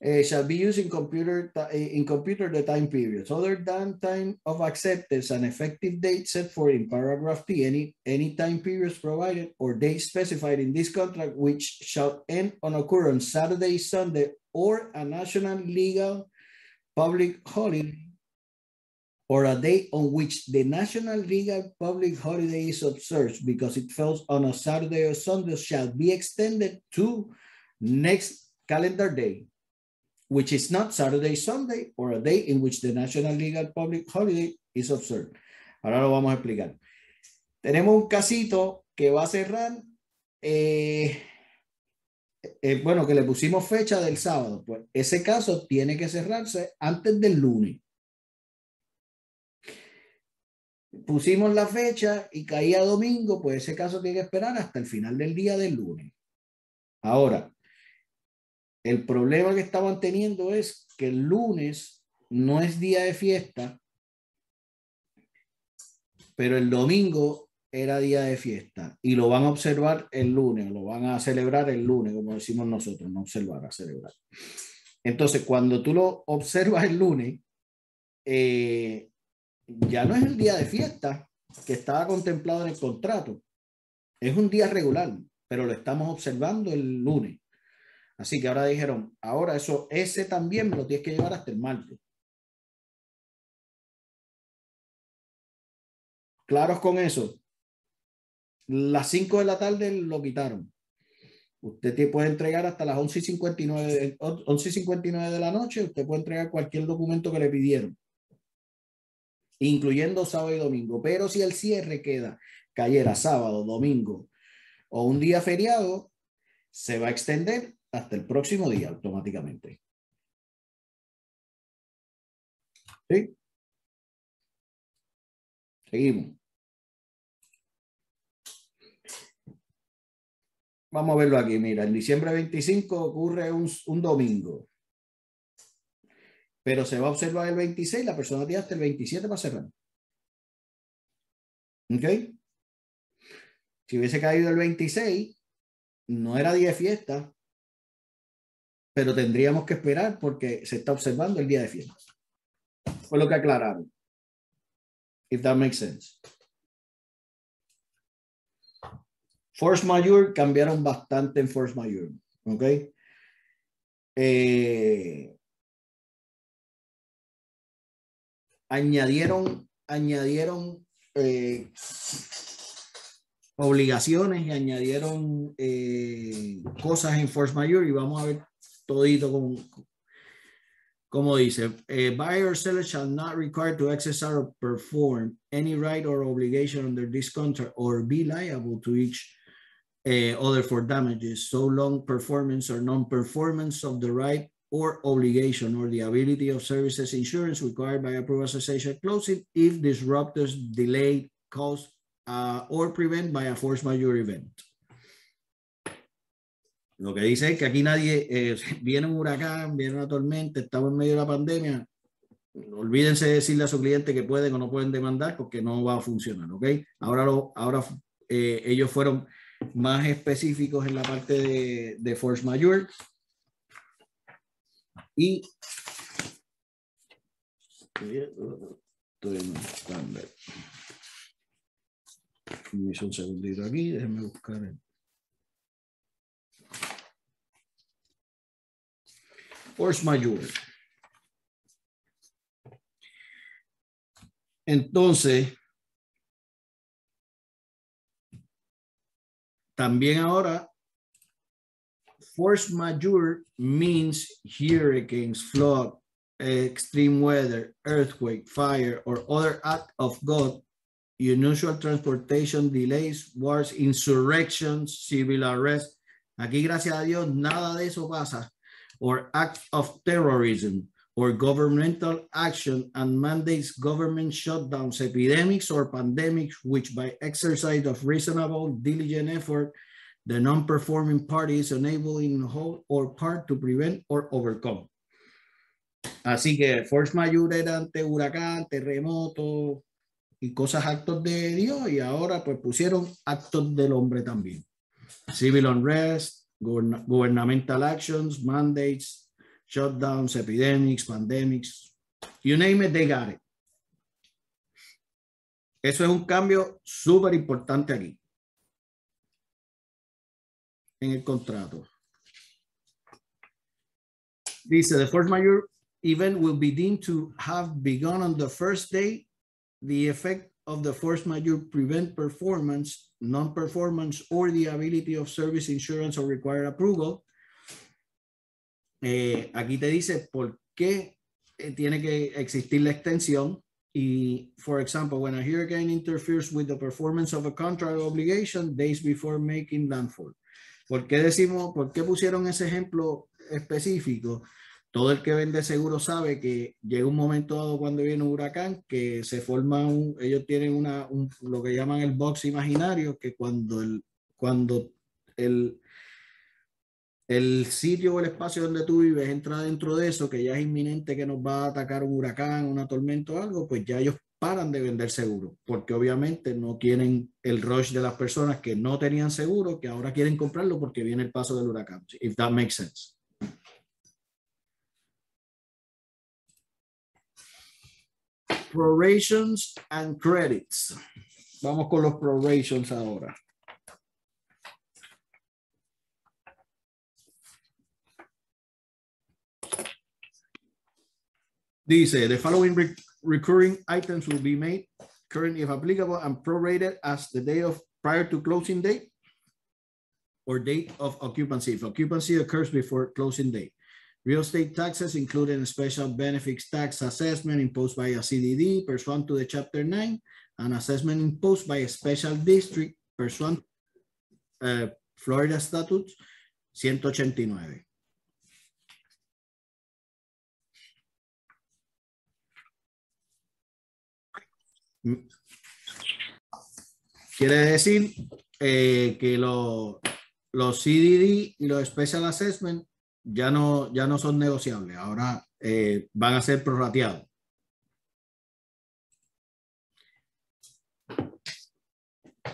Uh, shall be used in computer eh, in computer the time periods other than time of acceptance and effective date set for in paragraph T any any time periods provided or dates specified in this contract which shall end on occurrence Saturday Sunday or a national legal public holiday or a day on which the national legal public holiday is observed because it falls on a Saturday or Sunday shall be extended to next calendar day, which is not Saturday, Sunday, or a day in which the national legal public holiday is observed. Ahora lo vamos a explicar. Tenemos un casito que va a cerrar eh, eh, bueno, que le pusimos fecha del sábado, pues ese caso tiene que cerrarse antes del lunes. Pusimos la fecha y caía domingo, pues ese caso tiene que esperar hasta el final del día del lunes. Ahora, el problema que estaban teniendo es que el lunes no es día de fiesta, pero el domingo era día de fiesta y lo van a observar el lunes, lo van a celebrar el lunes, como decimos nosotros, no observar, a celebrar. Entonces, cuando tú lo observas el lunes, eh, ya no es el día de fiesta que estaba contemplado en el contrato, es un día regular, pero lo estamos observando el lunes. Así que ahora dijeron, ahora eso, ese también me lo tienes que llevar hasta el martes. ¿Claros con eso? las 5 de la tarde lo quitaron. Usted puede entregar hasta las 11 y 59, 11 y 59 de la noche, usted puede entregar cualquier documento que le pidieron, incluyendo sábado y domingo. Pero si el cierre queda, cayera sábado, domingo o un día feriado, se va a extender hasta el próximo día automáticamente. ¿Sí? Seguimos. Vamos a verlo aquí, mira, en diciembre 25 ocurre un, domingo. pero se va a observar el 26, la persona tiene hasta el 27 para cerrar. ¿Ok? Si hubiese caído el 26, no era día de fiesta, pero tendríamos que esperar porque se está observando el día de fiesta. Fue lo que aclararon. If that makes sense. Force majeure cambiaron bastante en force majeure. ¿Ok? Eh, añadieron, añadieron eh, obligaciones y añadieron eh, cosas en force majeure y vamos a ver todito con, como dice, a buyer or seller shall not require to exercise or perform any right or obligation under this contract or be liable to each uh, other for damages, so long performance or non-performance of the right or obligation or the ability of services insurance required by approval association closing if disruptors delay, cause, uh, or prevent by a force majeure event. Lo que dice es que aquí nadie, eh, viene un huracán, viene una tormenta, estamos en medio de la pandemia, olvídense de decirle a su cliente que pueden o no pueden demandar porque no va a funcionar, ¿ok? Ahora, lo, ahora eh, ellos fueron más específicos en la parte de, force majeure y estoy en un segundito aquí, déjenme buscar el force majeure. Entonces, también ahora, force majeure means hurricanes, flood, extreme weather, earthquake, fire, or other act of God, unusual transportation delays, wars, insurrections, civil arrest. Aquí, gracias a Dios, nada de eso pasa or act of terrorism or governmental action and mandates government shutdowns, epidemics or pandemics, which by exercise of reasonable, diligent effort, the non-performing party is unable in whole or part to prevent or overcome. Así que force majeure era ante huracán, terremoto y cosas actos de Dios y ahora pues pusieron actos del hombre también. Civil unrest, governmental actions, mandates, shutdowns, epidemics, pandemics, you name it, they got it. Eso es un cambio súper importante aquí en el contrato. Dice, the force majeure event will be deemed to have begun on the first day. The effect of the force majeure prevent performance non-performance or the ability of service insurance or required approval. Eh, aquí te dice por qué eh, tiene que existir la extensión. Y, for example, when a hurricane interferes with the performance of a contract obligation days before making landfall. ¿Por qué decimos, por qué pusieron ese ejemplo específico? Todo el que vende seguro sabe que llega un momento dado cuando viene un huracán que se forma un, ellos tienen una, un, lo que llaman el box imaginario, que cuando el, cuando el, el sitio o el espacio donde tú vives entra dentro de eso, que ya es inminente que nos va a atacar un huracán, una tormenta o algo, pues ya ellos paran de vender seguro, porque obviamente no quieren el rush de las personas que no tenían seguro, que ahora quieren comprarlo porque viene el paso del huracán. If that makes sense. Prorations and credits. Vamos con los prorations ahora. Dice, the following re recurring items will be made current if applicable and prorated as the day of prior to closing date or date of occupancy. If occupancy occurs before closing date. Real estate taxes, including special benefits tax assessment imposed by a CDD pursuant to the Chapter 9, and assessment imposed by a special district pursuant uh, Florida Statutes 189. Quiere decir eh, que lo, los CDD y los Special Assessment ya no, ya no son negociables. Ahora eh, van a ser prorrateados.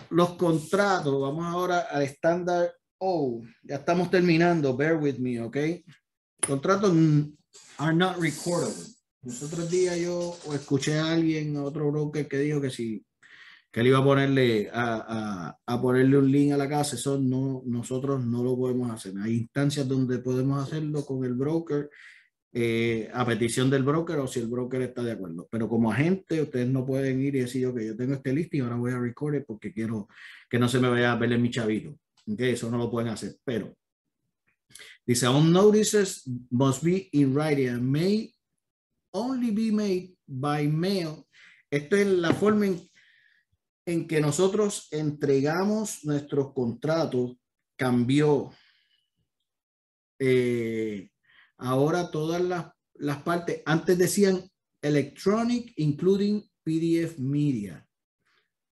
Los contratos, vamos ahora al estándar Oh, ya estamos terminando. Bear with me, ¿ok? Contratos are not recordable. Los otros días yo escuché a alguien, a otro broker que dijo que si que él iba a ponerle a, a, ponerle un link a la casa, eso no, nosotros no lo podemos hacer. Hay instancias donde podemos hacerlo con el broker eh, a petición del broker o si el broker está de acuerdo. Pero como agente, ustedes no pueden ir y decir, ok, yo tengo este list y ahora voy a record porque quiero que no se me vaya a verle mi chavito. Okay, eso no lo pueden hacer, pero dice, all notices must be in writing and may only be made by mail. Esto es la forma en, que nosotros entregamos nuestros contratos. Cambió. Eh, ahora todas las, las partes, antes decían electronic, including PDF media.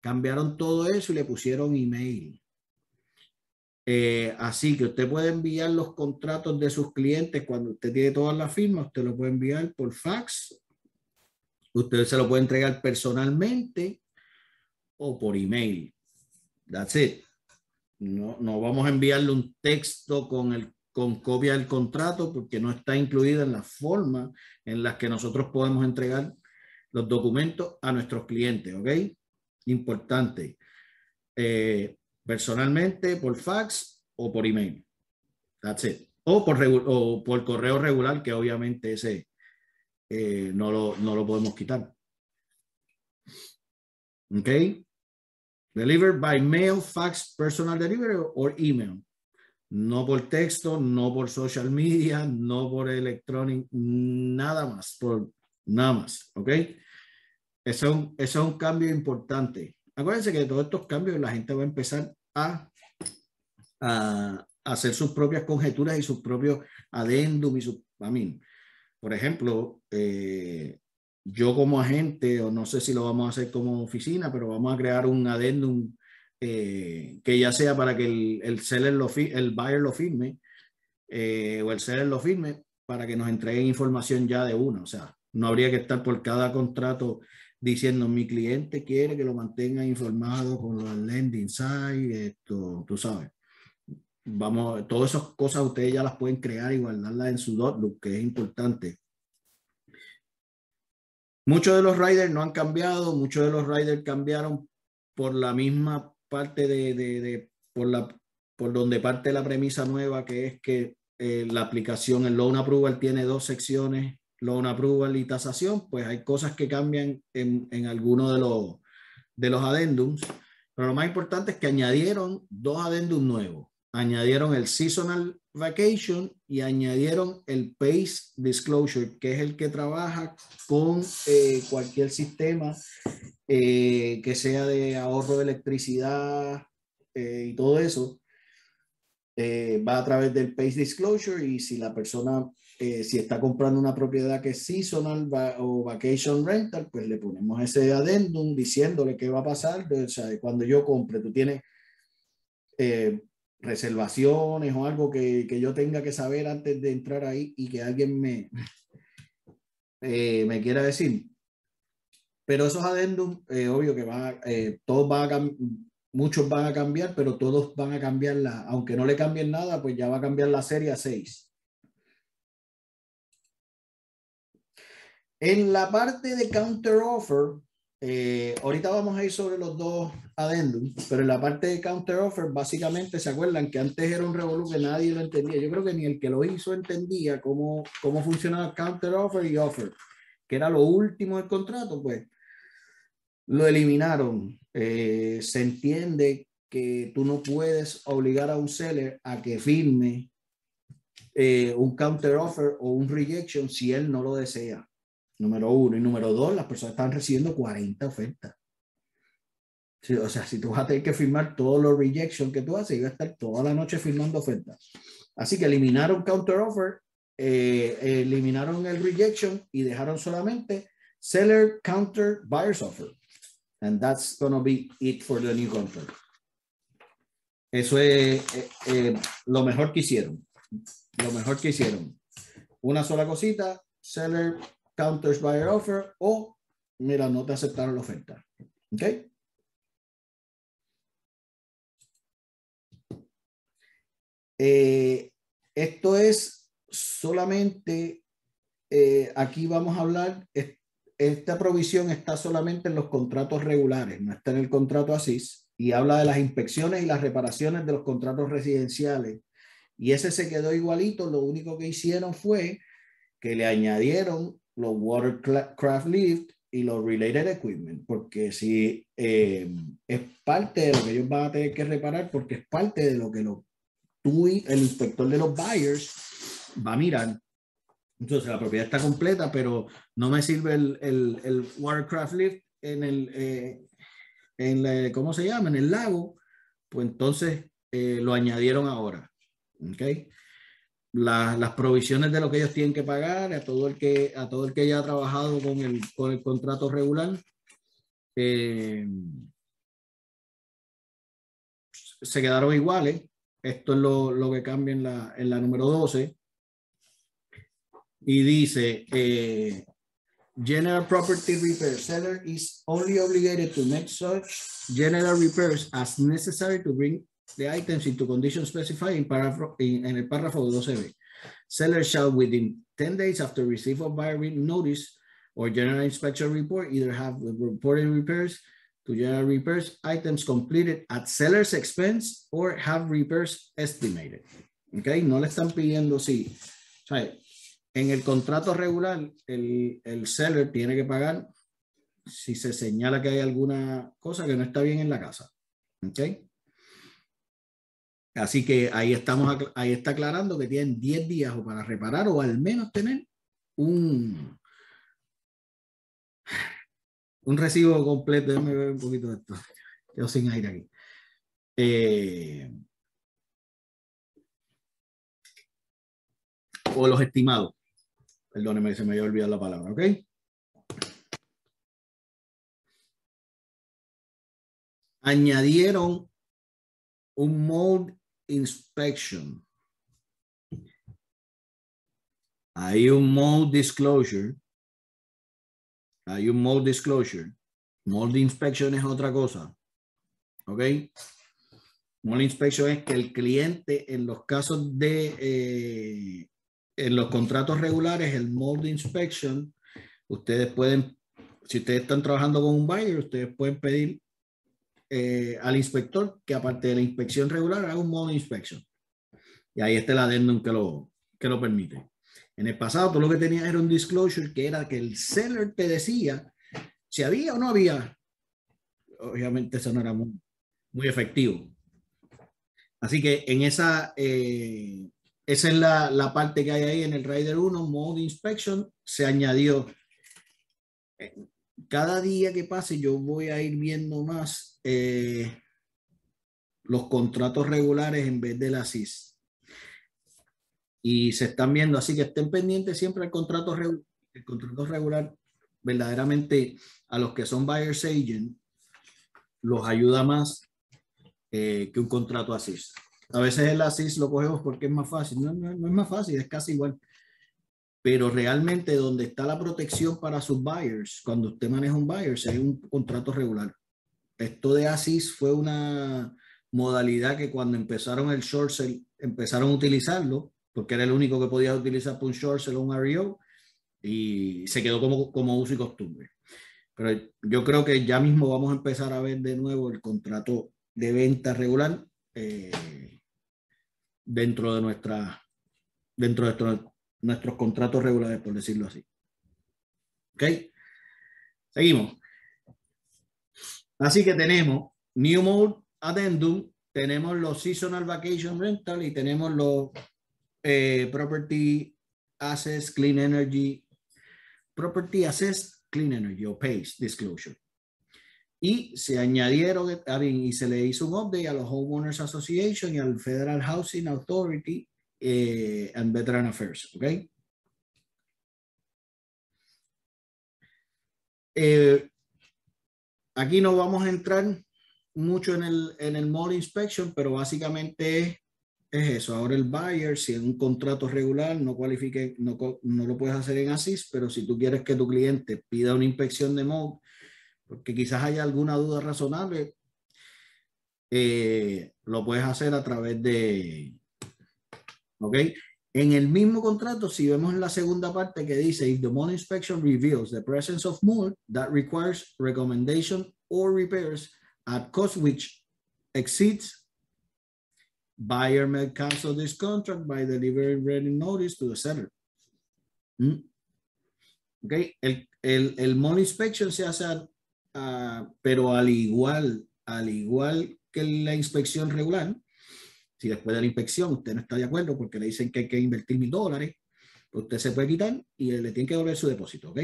Cambiaron todo eso y le pusieron email. Eh, así que usted puede enviar los contratos de sus clientes cuando usted tiene todas las firmas, usted lo puede enviar por fax, usted se lo puede entregar personalmente o por email. That's it. No, no vamos a enviarle un texto con, el, con copia del contrato porque no está incluida en la forma en la que nosotros podemos entregar los documentos a nuestros clientes, ¿ok? Importante. Eh, personalmente, por fax o por email. That's it. O por, o por correo regular, que obviamente ese eh, no, lo, no lo podemos quitar. Ok. Delivered by mail, fax, personal delivery or email. No por texto, no por social media, no por electronic, nada más, por nada más. ¿Ok? Eso, es un cambio importante. Acuérdense que todos estos cambios la gente va a empezar a, hacer sus propias conjeturas y sus propios adendum y su, a mí. Por ejemplo, eh, yo como agente, o no sé si lo vamos a hacer como oficina, pero vamos a crear un adendum eh, que ya sea para que el, el seller lo el buyer lo firme eh, o el seller lo firme para que nos entreguen información ya de uno. O sea, no habría que estar por cada contrato diciendo mi cliente quiere que lo mantenga informado con los lending site, esto, tú sabes. Vamos, todas esas cosas ustedes ya las pueden crear y guardarlas en su Dotloop, que es importante. Muchos de los riders no han cambiado, muchos de los riders cambiaron por la misma parte de, de, por, la, por donde parte la premisa nueva, que es que eh, la aplicación, el Loan Approval tiene dos secciones loan approval y tasación, pues hay cosas que cambian en, en algunos de los, de los addendums, pero lo más importante es que añadieron dos addendums nuevos. Añadieron el seasonal vacation y añadieron el pace disclosure, que es el que trabaja con eh, cualquier sistema eh, que sea de ahorro de electricidad eh, y todo eso. va a través del pace disclosure y si la persona eh, si está comprando una propiedad que es seasonal o vacation rental, pues le ponemos ese adendum diciéndole qué va a pasar. O sea, cuando yo compre, tú tienes eh, reservaciones o algo que, que, yo tenga que saber antes de entrar ahí y que alguien me, eh, me quiera decir. Pero esos adendum, obvio que van todos van a muchos van a cambiar, pero todos van a cambiar la, aunque no le cambien nada, pues ya va a cambiar la serie a 6. En la parte de counter offer, eh, ahorita vamos a ir sobre los dos adendum, pero en la parte de counter offer, básicamente se acuerdan que antes era un revolú que nadie lo entendía. Yo creo que ni el que lo hizo entendía cómo, cómo funcionaba counter offer y offer, que era lo último del contrato, pues lo eliminaron. Eh, se entiende que tú no puedes obligar a un seller a que firme eh, un counter offer o un rejection si él no lo desea número uno. Y número dos, las personas están recibiendo 40 ofertas. o sea, si tú vas a tener que firmar todos los rejections que tú haces, vas a estar toda la noche firmando ofertas. Así que eliminaron counter offer, eh, eliminaron el rejection y dejaron solamente seller counter buyer's offer. And that's going to be it for the new contract. Eso es eh, eh, lo mejor que hicieron. Lo mejor que hicieron. Una sola cosita, seller counters buyer offer o mira, no te aceptaron la oferta. ¿Ok? Eh, esto es solamente, eh, aquí vamos a hablar, esta provisión está solamente en los contratos regulares, no está en el contrato ASIS y habla de las inspecciones y las reparaciones de los contratos residenciales. Y ese se quedó igualito, lo único que hicieron fue que le añadieron los watercraft lift y los related equipment, porque si eh, es parte de lo que ellos van a tener que reparar, porque es parte de lo que lo, tú y el inspector de los buyers va a mirar. Entonces la propiedad está completa, pero no me sirve el, el, el watercraft lift en el, eh, en ¿cómo se llama? En el lago, pues entonces eh, lo añadieron ahora. ¿Ok? las provisiones de lo que ellos tienen que pagar a todo el que, a todo el que ya trabajado con el, con el contrato regular. Eh, se quedaron iguales. Esto es lo, lo que cambia en la, en la, número 12. Y dice, eh, General Property Repair Seller is only obligated to make such general repairs as necessary to bring the items into conditions specified in, paragraph, in, en el párrafo 12b. Seller shall within 10 days after receipt of buyer notice or general inspection report either have reported repairs to general repairs items completed at seller's expense or have repairs estimated. Okay, no le están pidiendo si, o en el contrato regular el, el seller tiene que pagar si se señala que hay alguna cosa que no está bien en la casa. Okay. Así que ahí estamos, ahí está aclarando que tienen 10 días o para reparar o al menos tener un, un recibo completo. Déjame ver un poquito de esto. Yo sin aire aquí. Eh, o los estimados. Perdóneme, se me había olvidado la palabra, ¿ok? Añadieron un mold inspection. Hay un mold disclosure. Hay un mold disclosure. Mold inspection es otra cosa. ¿Ok? Mold inspection es que el cliente en los casos de, eh, en los contratos regulares, el mold inspection, ustedes pueden, si ustedes están trabajando con un buyer, ustedes pueden pedir eh, al inspector que aparte de la inspección regular haga un modo de inspección. Y ahí está el adendum que lo, que lo permite. En el pasado, todo lo que tenía era un disclosure que era que el seller te decía si había o no había. Obviamente eso no era muy, muy efectivo. Así que en esa, eh, esa es la, la, parte que hay ahí en el Rider 1, Mode Inspection, se añadió. Cada día que pase yo voy a ir viendo más eh, los contratos regulares en vez de la CIS. Y se están viendo, así que estén pendientes siempre el contrato, el contrato regular, verdaderamente a los que son buyers agent, los ayuda más eh, que un contrato ASIS. A veces el ASIS lo cogemos porque es más fácil. No, no, no, es más fácil, es casi igual. Pero realmente donde está la protección para sus buyers, cuando usted maneja un buyer, es un contrato regular. Esto de ASIS fue una modalidad que cuando empezaron el short sale, empezaron a utilizarlo, porque era el único que podía utilizar para un short sale o un REO, y se quedó como, como uso y costumbre. Pero yo creo que ya mismo vamos a empezar a ver de nuevo el contrato de venta regular eh, dentro de nuestra dentro de nuestros contratos regulares, por decirlo así. ¿Ok? Seguimos. Así que tenemos New Mode Addendum, tenemos los Seasonal Vacation Rental y tenemos los eh, Property Assets Clean Energy, Property Assets Clean Energy o PACE Disclosure. Y se añadieron y se le hizo un update a los Homeowners Association y al Federal Housing Authority eh, and Veteran Affairs. ¿ok? Eh, Aquí no vamos a entrar mucho en el, en el mall inspection, pero básicamente es eso. Ahora el buyer, si en un contrato regular no cualifique, no, no lo puedes hacer en ASIS, pero si tú quieres que tu cliente pida una inspección de MOD, porque quizás haya alguna duda razonable, eh, lo puedes hacer a través de, ¿ok? En el mismo contrato, si vemos en la segunda parte que dice, if the mold inspection reveals the presence of mold that requires recommendation or repairs at cost which exceeds, buyer may cancel this contract by delivering written notice to the seller. ¿Mm? Okay, el, el, el mold inspection se hace, uh, pero al igual, al igual que la inspección regular, si después de la inspección usted no está de acuerdo porque le dicen que hay que invertir mil dólares, pues usted se puede quitar y le tiene que devolver su depósito, ¿ok?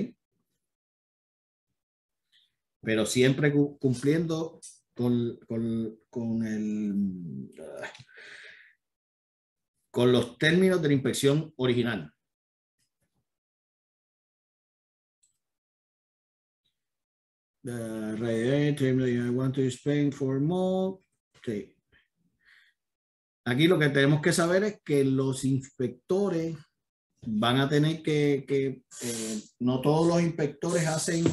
Pero siempre cumpliendo con, con, con, el, con los términos de la inspección original. The I want to explain for more. Okay. Aquí lo que tenemos que saber es que los inspectores van a tener que, eh, no todos los inspectores hacen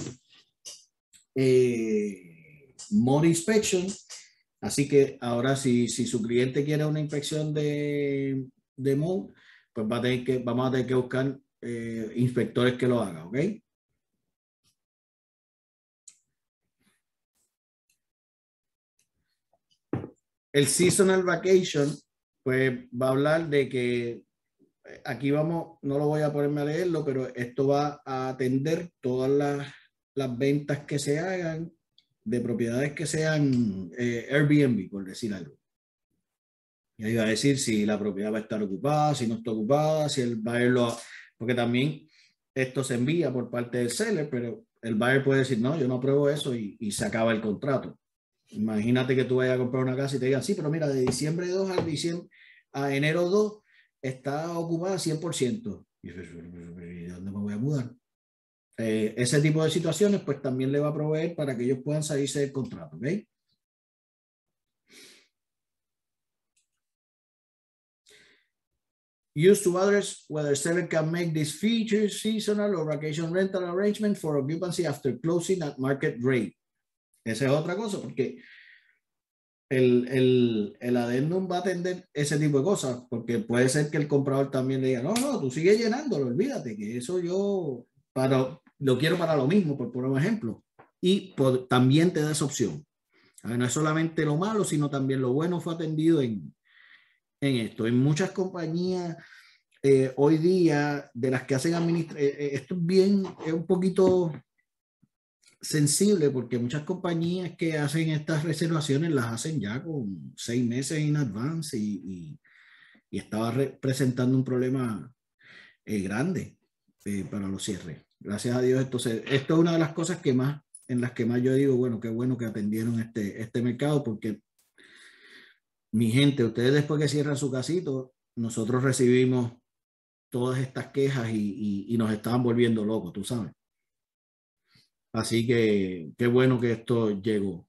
eh, more inspection, así que ahora si, si su cliente quiere una inspección de, de mode, pues va a tener que, vamos a tener que buscar eh, inspectores que lo hagan, ¿ok? El seasonal vacation pues va a hablar de que eh, aquí vamos, no lo voy a ponerme a leerlo, pero esto va a atender todas las, las ventas que se hagan de propiedades que sean eh, Airbnb, por decir algo. Y ahí va a decir si la propiedad va a estar ocupada, si no está ocupada, si el buyer lo... Porque también esto se envía por parte del seller, pero el buyer puede decir, no, yo no apruebo eso y, y se acaba el contrato. Imagínate que tú vayas a comprar una casa y te digan, sí, pero mira, de diciembre 2 al diciembre, a enero 2 está ocupada 100%. Y ¿de dónde me voy a mudar? Eh, ese tipo de situaciones, pues también le va a proveer para que ellos puedan salirse del contrato, ¿ok? Use to address whether seller can make these features seasonal or vacation rental arrangement for occupancy after closing at market rate. Esa es otra cosa, porque el, el, el adendum va a atender ese tipo de cosas, porque puede ser que el comprador también le diga, no, no, tú sigue llenándolo, olvídate, que eso yo para, lo quiero para lo mismo, por poner un ejemplo. Y también te da esa opción. no es solamente lo malo, sino también lo bueno fue atendido en, en esto. En muchas compañías eh, hoy día, de las que hacen administración, eh, eh, esto es bien, es un poquito sensible porque muchas compañías que hacen estas reservaciones las hacen ya con seis meses en advance y, estaba presentando un problema eh, grande eh, para los cierres. Gracias a Dios, esto, esto es una de las cosas que más, en las que más yo digo, bueno, qué bueno que atendieron este, este mercado porque mi gente, ustedes después que cierran su casito, nosotros recibimos todas estas quejas y, y nos estaban volviendo locos, tú sabes. Así que qué bueno que esto llegó.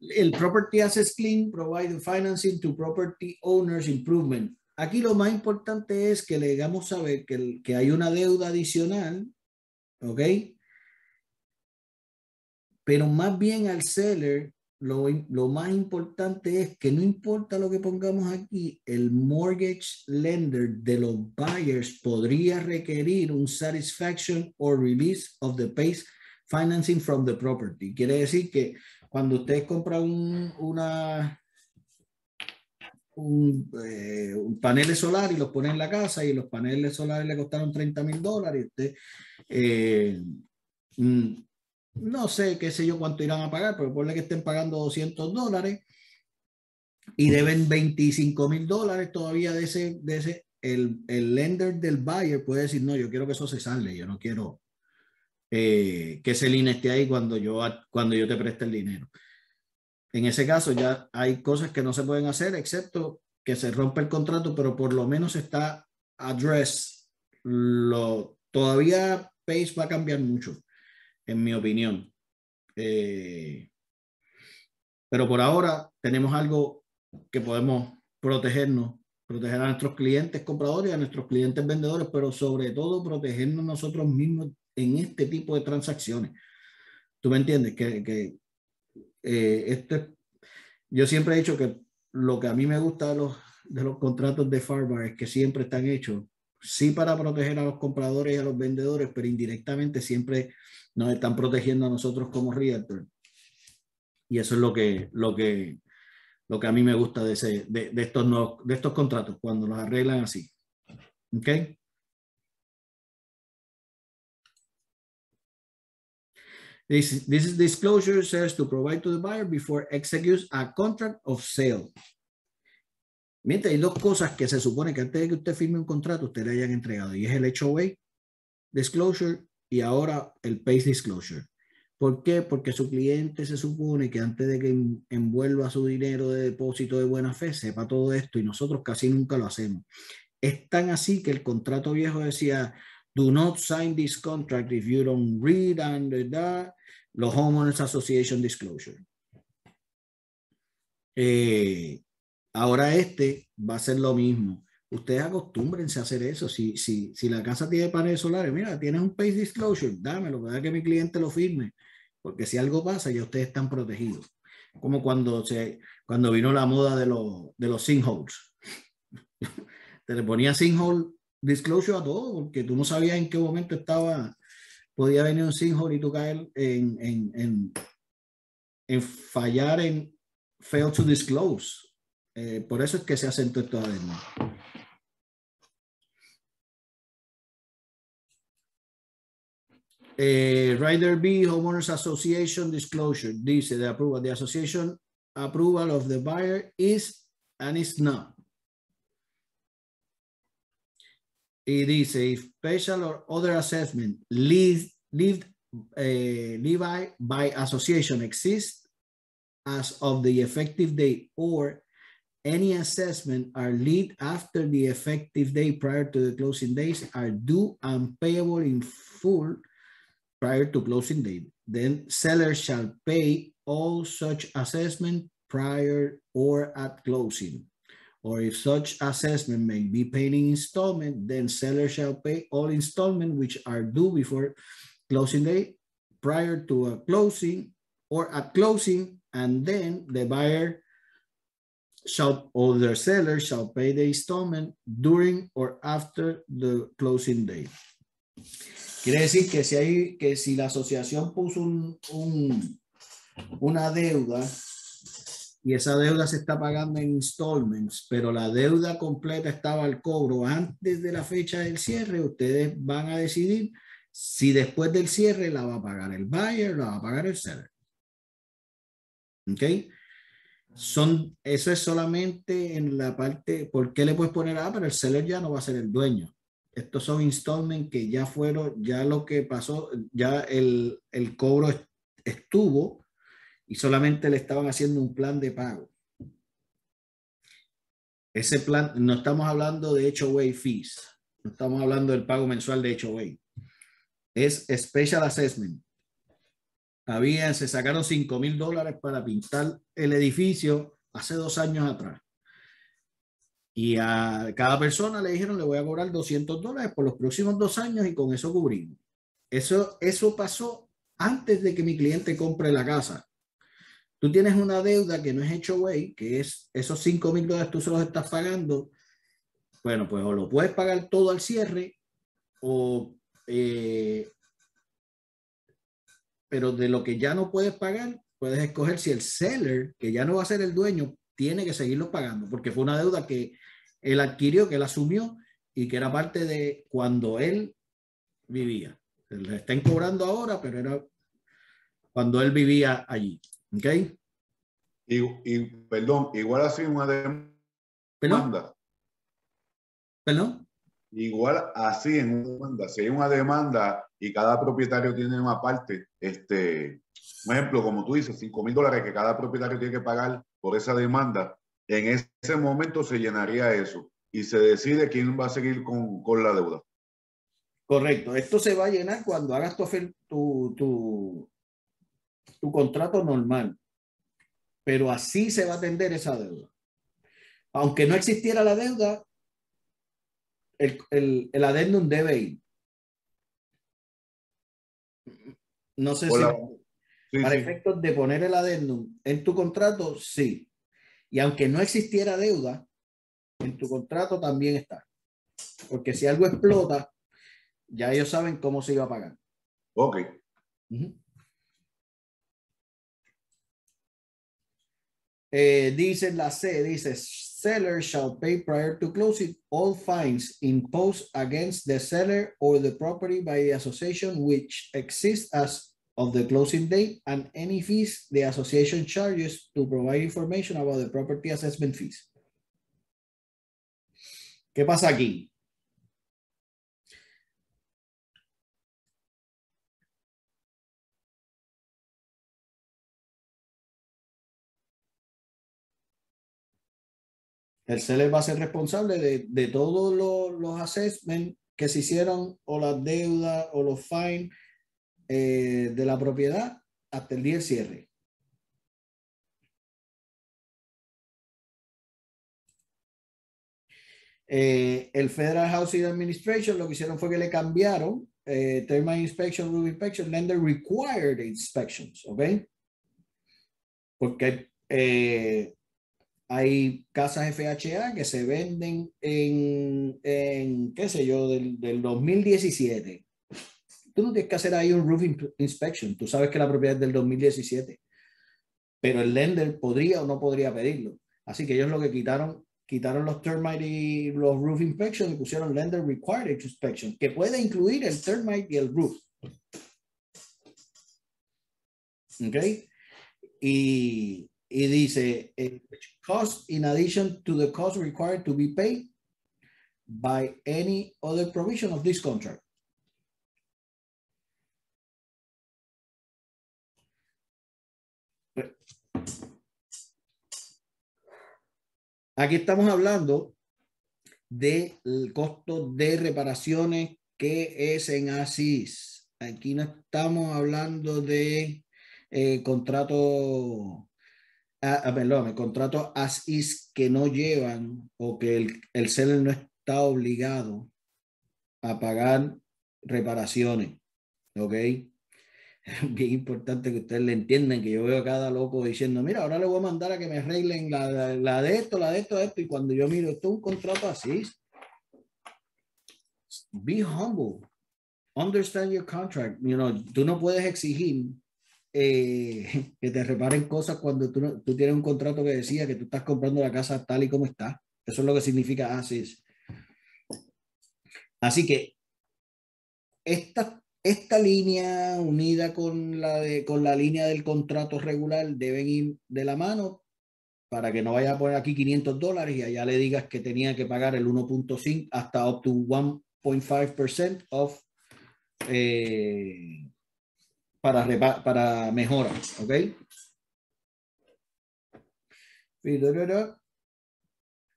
El Property Assets Clean provide financing to property owners improvement. Aquí lo más importante es que le digamos saber que, que hay una deuda adicional, ¿ok? Pero más bien al seller lo, más importante es que no importa lo que pongamos aquí, el mortgage lender de los buyers podría requerir un satisfaction or release of the base financing from the property. Quiere decir que cuando usted compra un, una, un, eh, panel solar y los pone en la casa y los paneles solares le costaron 30 mil dólares, usted eh, mm, no sé, qué sé yo cuánto irán a pagar, pero ponle que estén pagando 200 dólares y deben 25 mil dólares todavía de ese, de ese el, el, lender del buyer puede decir, no, yo quiero que eso se sale, yo no quiero eh, que ese línea esté ahí cuando yo, cuando yo te preste el dinero. En ese caso ya hay cosas que no se pueden hacer, excepto que se rompe el contrato, pero por lo menos está address. Lo, todavía Pace va a cambiar mucho en mi opinión. Eh, pero por ahora tenemos algo que podemos protegernos, proteger a nuestros clientes compradores y a nuestros clientes vendedores, pero sobre todo protegernos nosotros mismos en este tipo de transacciones. ¿Tú me entiendes? Que, que eh, este, yo siempre he dicho que lo que a mí me gusta de los, de los contratos de Farbar es que siempre están hechos, sí para proteger a los compradores y a los vendedores, pero indirectamente siempre nos están protegiendo a nosotros como realtor. Y eso es lo que, lo que, lo que a mí me gusta de, ese, de, de estos, no, de estos contratos, cuando los arreglan así. ¿Ok? This, this disclosure says to provide to the buyer before executes a contract of sale. Mientras hay dos cosas que se supone que antes de que usted firme un contrato, usted le hayan entregado, y es el HOA disclosure y ahora el PACE disclosure. ¿Por qué? Porque su cliente se supone que antes de que envuelva su dinero de depósito de buena fe, sepa todo esto y nosotros casi nunca lo hacemos. Es tan así que el contrato viejo decía, do not sign this contract if you don't read under that, los Homeowners Association Disclosure. Eh, ahora este va a ser lo mismo. Ustedes acostúmbrense a hacer eso. Si, si, si la casa tiene paneles solares, mira, tienes un PACE Disclosure, dámelo, para que mi cliente lo firme. Porque si algo pasa, ya ustedes están protegidos. Como cuando, se, cuando vino la moda de, los de los sinkholes. Te le ponía sinkhole disclosure a todo, porque tú no sabías en qué momento estaba, podía venir un sinkhole y tú caer en, en, en, en fallar en fail to disclose. Eh, por eso es que se esto además. Eh, Rider B, Homeowners Association Disclosure, dice the approval. The association approval of the buyer is and is not. Y dice, if special or other assessment leave, uh, leave by association exists as of the effective date or any assessment are lead after the effective date prior to the closing days are due and payable in full prior to closing date. Then sellers shall pay all such assessment prior or at closing. Or if such assessment may be paid in installment, then seller shall pay all installment which are due before closing date prior to a closing or at closing, and then the buyer shall or the seller shall pay the installment during or after the closing date. Quiere decir que si, hay, que si la asociación puso un, un, una deuda y esa deuda se está pagando en installments, pero la deuda completa estaba al cobro antes de la fecha del cierre, ustedes van a decidir si después del cierre la va a pagar el buyer, la va a pagar el seller. ¿Ok? Son, eso es solamente en la parte, ¿por qué le puedes poner A? Pero el seller ya no va a ser el dueño. Estos son installments que ya fueron, ya lo que pasó, ya el, el cobro estuvo y solamente le estaban haciendo un plan de pago. Ese plan, no estamos hablando de HOA fees, no estamos hablando del pago mensual de HOA. Es Special Assessment. Habían, se sacaron 5 mil dólares para pintar el edificio hace dos años atrás. Y a cada persona le dijeron, le voy a cobrar 200 dólares por los próximos dos años y con eso cubrimos. Eso, eso pasó antes de que mi cliente compre la casa. Tú tienes una deuda que no es hecho way, que es esos 5 mil dólares tú se los estás pagando. Bueno, pues o lo puedes pagar todo al cierre o... Eh, pero de lo que ya no puedes pagar, puedes escoger si el seller, que ya no va a ser el dueño, tiene que seguirlo pagando, porque fue una deuda que él adquirió, que él asumió y que era parte de cuando él vivía. Le están cobrando ahora, pero era cuando él vivía allí. ¿Ok? Y, perdón, igual así una demanda. ¿Perdón? ¿Perdón? Igual así en una demanda. Si hay una demanda y cada propietario tiene una parte, este, por ejemplo, como tú dices, 5 mil dólares que cada propietario tiene que pagar por esa demanda, en ese momento se llenaría eso y se decide quién va a seguir con, con la deuda. Correcto. Esto se va a llenar cuando hagas tu, tu, tu, tu contrato normal. Pero así se va a atender esa deuda. Aunque no existiera la deuda, el, el, el adendum debe ir. No sé si para efectos de poner el adendum en tu contrato, sí. Y aunque no existiera deuda, en tu contrato también está. Porque si algo explota, ya ellos saben cómo se iba a pagar. Ok. Eh, dice la C, dice, seller shall pay prior to closing all fines imposed against the seller or the property by the association which exists as of the closing date and any fees the association charges to provide information about the property assessment fees. ¿Qué pasa aquí? El seller va a ser responsable de, de todos los, los assessments que se hicieron o las deudas o los fines eh, de la propiedad hasta el día del cierre. Eh, el Federal Housing Administration lo que hicieron fue que le cambiaron eh, Inspection, Roof Inspection, Lender Required Inspections, ¿ok? Porque eh, hay casas FHA que se venden en, en qué sé yo, del, del 2017 tú no tienes que hacer ahí un roof inspection. Tú sabes que la propiedad es del 2017, pero el lender podría o no podría pedirlo. Así que ellos lo que quitaron, quitaron los termite y los roof inspection y pusieron lender required inspection, que puede incluir el termite y el roof. ¿Ok? Y, y dice, eh, cost in addition to the cost required to be paid by any other provision of this contract. Aquí estamos hablando del costo de reparaciones que es en ASIS. Aquí no estamos hablando de eh, contrato, ah, ah, perdón, contrato ASIS que no llevan o que el, el seller no está obligado a pagar reparaciones. ¿Ok? bien importante que ustedes le entiendan que yo veo a cada loco diciendo, mira, ahora le voy a mandar a que me arreglen la, la, de esto, la de esto, esto, y cuando yo miro, esto es un contrato así. Be humble. Understand your contract. You know, tú no puedes exigir eh, que te reparen cosas cuando tú, tú tienes un contrato que decía que tú estás comprando la casa tal y como está. Eso es lo que significa así. Así que estas esta línea unida con la, de, con la línea del contrato regular deben ir de la mano para que no vaya a poner aquí 500 dólares y allá le digas que tenía que pagar el 1.5 hasta up to 1.5% of eh, para, para mejora, ¿ok?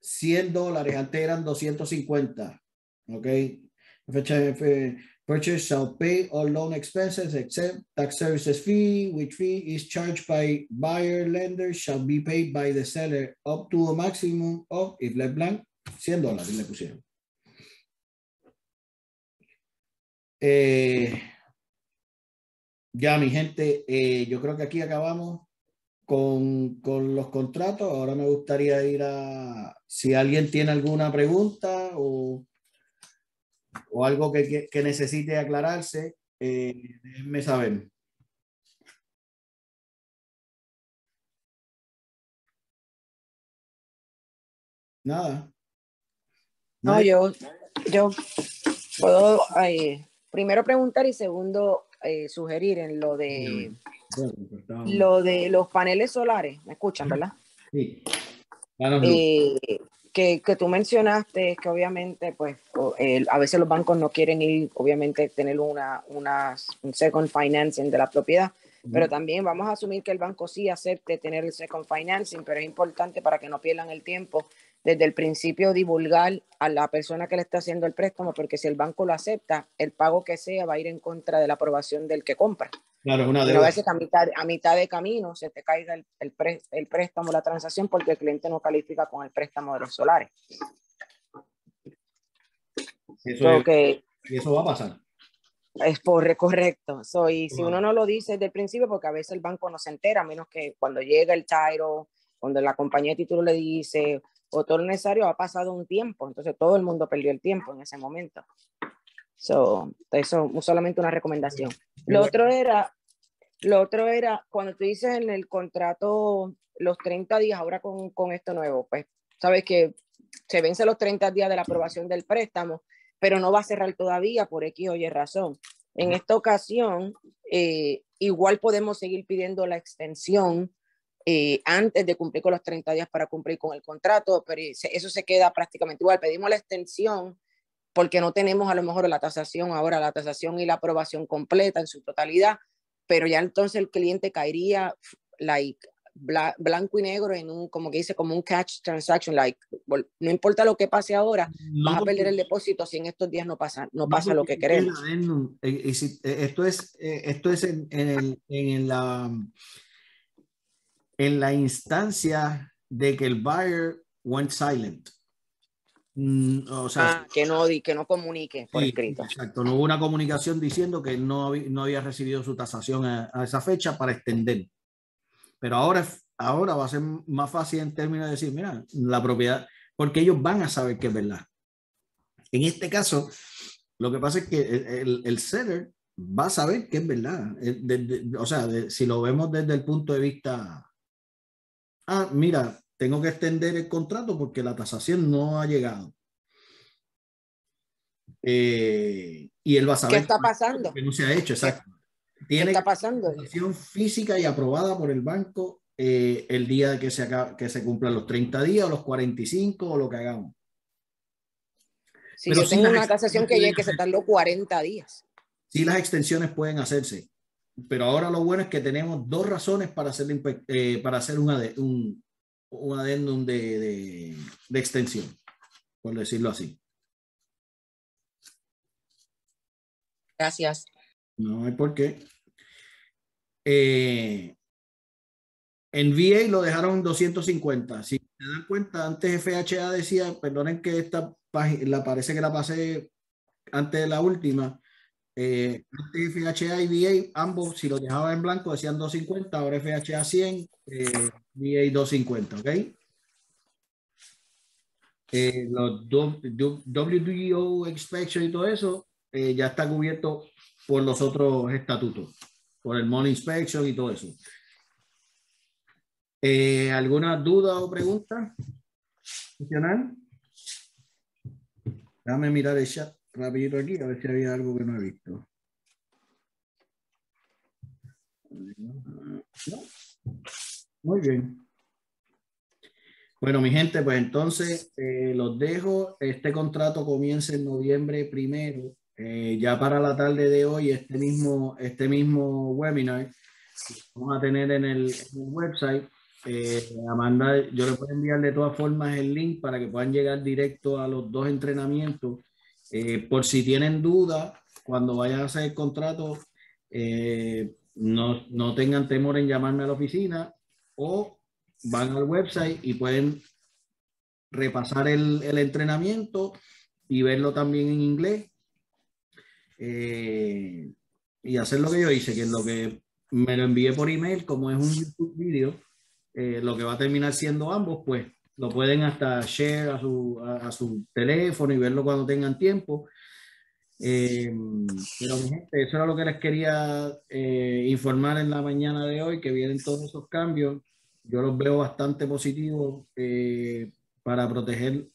100 dólares, antes eran 250, ¿ok? Purchase shall pay all loan expenses except tax services fee, which fee is charged by buyer lender shall be paid by the seller up to a maximum of, if left blank, 100 dólares le pusieron. Eh, ya, mi gente, eh, yo creo que aquí acabamos con, con, los contratos. Ahora me gustaría ir a, si alguien tiene alguna pregunta o o algo que, que necesite aclararse, eh, déjenme saber. Nada. No, yo, yo puedo eh, primero preguntar y segundo eh, sugerir en lo de lo de los paneles solares. ¿Me escuchan, verdad? Sí. Eh, que, que, tú mencionaste que obviamente, pues, a veces los bancos no quieren ir, obviamente, tener una, una, un second financing de la propiedad, pero también vamos a asumir que el banco sí acepte tener el second financing, pero es importante para que no pierdan el tiempo desde el principio divulgar a la persona que le está haciendo el préstamo, porque si el banco lo acepta, el pago que sea va a ir en contra de la aprobación del que compra. Claro, una Pero a veces a mitad, a mitad de camino se te caiga el, el, el préstamo, la transacción, porque el cliente no califica con el préstamo de los solares. Eso, que, eso va a pasar. Es por correcto. Soy, si uno no lo dice desde el principio, porque a veces el banco no se entera, a menos que cuando llega el title, cuando la compañía de título le dice, o todo lo necesario, ha pasado un tiempo. Entonces todo el mundo perdió el tiempo en ese momento. So, eso solamente una recomendación. Lo otro era, lo otro era, cuando tú dices en el contrato los 30 días, ahora con, con esto nuevo, pues sabes que se vence los 30 días de la aprobación del préstamo, pero no va a cerrar todavía por X o Y razón. En esta ocasión, eh, igual podemos seguir pidiendo la extensión eh, antes de cumplir con los 30 días para cumplir con el contrato, pero eso se queda prácticamente igual. Pedimos la extensión porque no tenemos a lo mejor la tasación ahora, la tasación y la aprobación completa en su totalidad, pero ya entonces el cliente caería like, blanco y negro en un, como que dice, como un catch transaction, like, no importa lo que pase ahora, vas a perder el depósito si en estos días no pasa, no pasa lo que queremos. Eh, eh, esto es, eh, esto es en, en, en, la, en la instancia de que el buyer went silent. Mm, o sea, ah, que, no, que no comunique por escrito. Exacto, no hubo una comunicación diciendo que no, no había recibido su tasación a, a esa fecha para extender. Pero ahora, ahora va a ser más fácil en términos de decir, mira, la propiedad, porque ellos van a saber que es verdad. En este caso, lo que pasa es que el, el, seller va a saber que es verdad. o sea, si lo vemos desde el punto de vista, ah, mira, tengo que extender el contrato porque la tasación no ha llegado. Eh, y él va a saber. ¿Qué está pasando? Que no se ha hecho, exacto. Tiene ¿Qué está pasando? física y aprobada por el banco eh, el día que se, que se cumplan los 30 días o los 45 o lo que hagamos. Si Pero yo tengo una tasación que, que se tardó 40 días. Sí, las extensiones pueden hacerse. Pero ahora lo bueno es que tenemos dos razones para hacer, eh, para hacer un, un, un adendum de, de, de extensión, por decirlo así. Gracias. No hay por qué. Eh, en VA lo dejaron en 250. Si se dan cuenta, antes FHA decía, perdonen que esta página, parece que la pasé antes de la última. Eh, antes FHA y VA, ambos, si lo dejaba en blanco, decían 250, ahora FHA 100, eh, VA 250, ¿ok? Eh, los WDO Inspection y todo eso eh, ya está cubierto por los otros estatutos, por el Money Inspection y todo eso. Eh, ¿Alguna duda o pregunta? ¿Funcional? Déjame mirar el chat rapidito aquí a ver si había algo que no he visto. Muy bien. Bueno, mi gente, pues entonces eh, los dejo. Este contrato comienza en noviembre primero eh, ya para la tarde de hoy, este mismo, este mismo webinar, vamos a tener en el, website. Eh, Amanda, yo le puedo enviar de todas formas el link para que puedan llegar directo a los dos entrenamientos. Eh, por si tienen dudas, cuando vayan a hacer el contrato, no, no tengan temor en llamarme a la oficina o van al website y pueden repasar el, el entrenamiento y verlo también en inglés eh, y hacer lo que yo hice, que es lo que me lo envié por email, como es un YouTube video, eh, lo que va a terminar siendo ambos, pues lo pueden hasta share a su, a, su teléfono y verlo cuando tengan tiempo. Eh, pero gente, eso era lo que les quería informar en la mañana de hoy, que vienen todos esos cambios. Yo los veo bastante positivos para proteger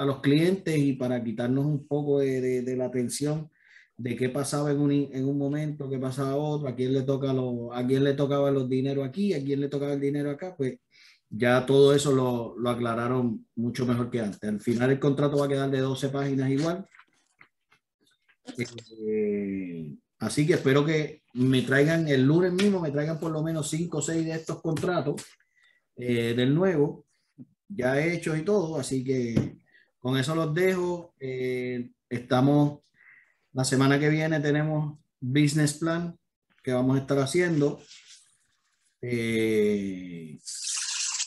a los clientes y para quitarnos un poco de, de, la tensión de qué pasaba en un, en un momento, qué pasaba otro, a quién le toca lo, a quién le tocaba los dinero aquí, a quién le tocaba el dinero acá, pues ya todo eso lo, lo, aclararon mucho mejor que antes. Al final el contrato va a quedar de 12 páginas igual. Eh, así que espero que me traigan el lunes mismo, me traigan por lo menos 5 o 6 de estos contratos eh, del nuevo ya hechos y todo, así que con eso los dejo. Eh, estamos, la semana que viene tenemos business plan que vamos a estar haciendo.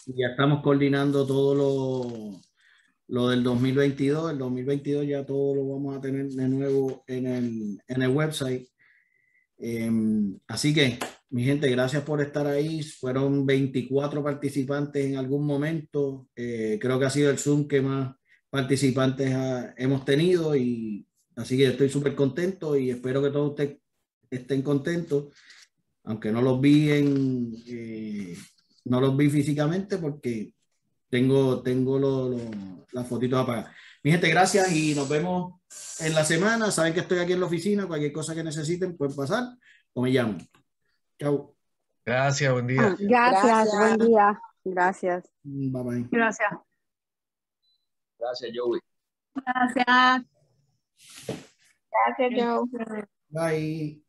Ya estamos coordinando todo lo, lo del 2022. El 2022 ya todo lo vamos a tener de nuevo en el, en el website. Em, así que, mi gente, gracias por estar ahí. Fueron 24 participantes en algún momento. Eh, creo que ha sido el Zoom que más participantes hemos tenido y así que estoy súper contento y espero que todos ustedes estén contentos, aunque no los vi en, eh, no los vi físicamente porque tengo, tengo las fotitos apagadas. Mi gente, gracias y nos vemos en la semana. Saben que estoy aquí en la oficina. Cualquier cosa que necesiten pueden pasar o me llaman. Chao. Gracias, buen día. Ah, gracias, buen día. Gracias. Bye bye. Gracias. Gracias, Joey. Gracias. Gracias, Joe. Bye.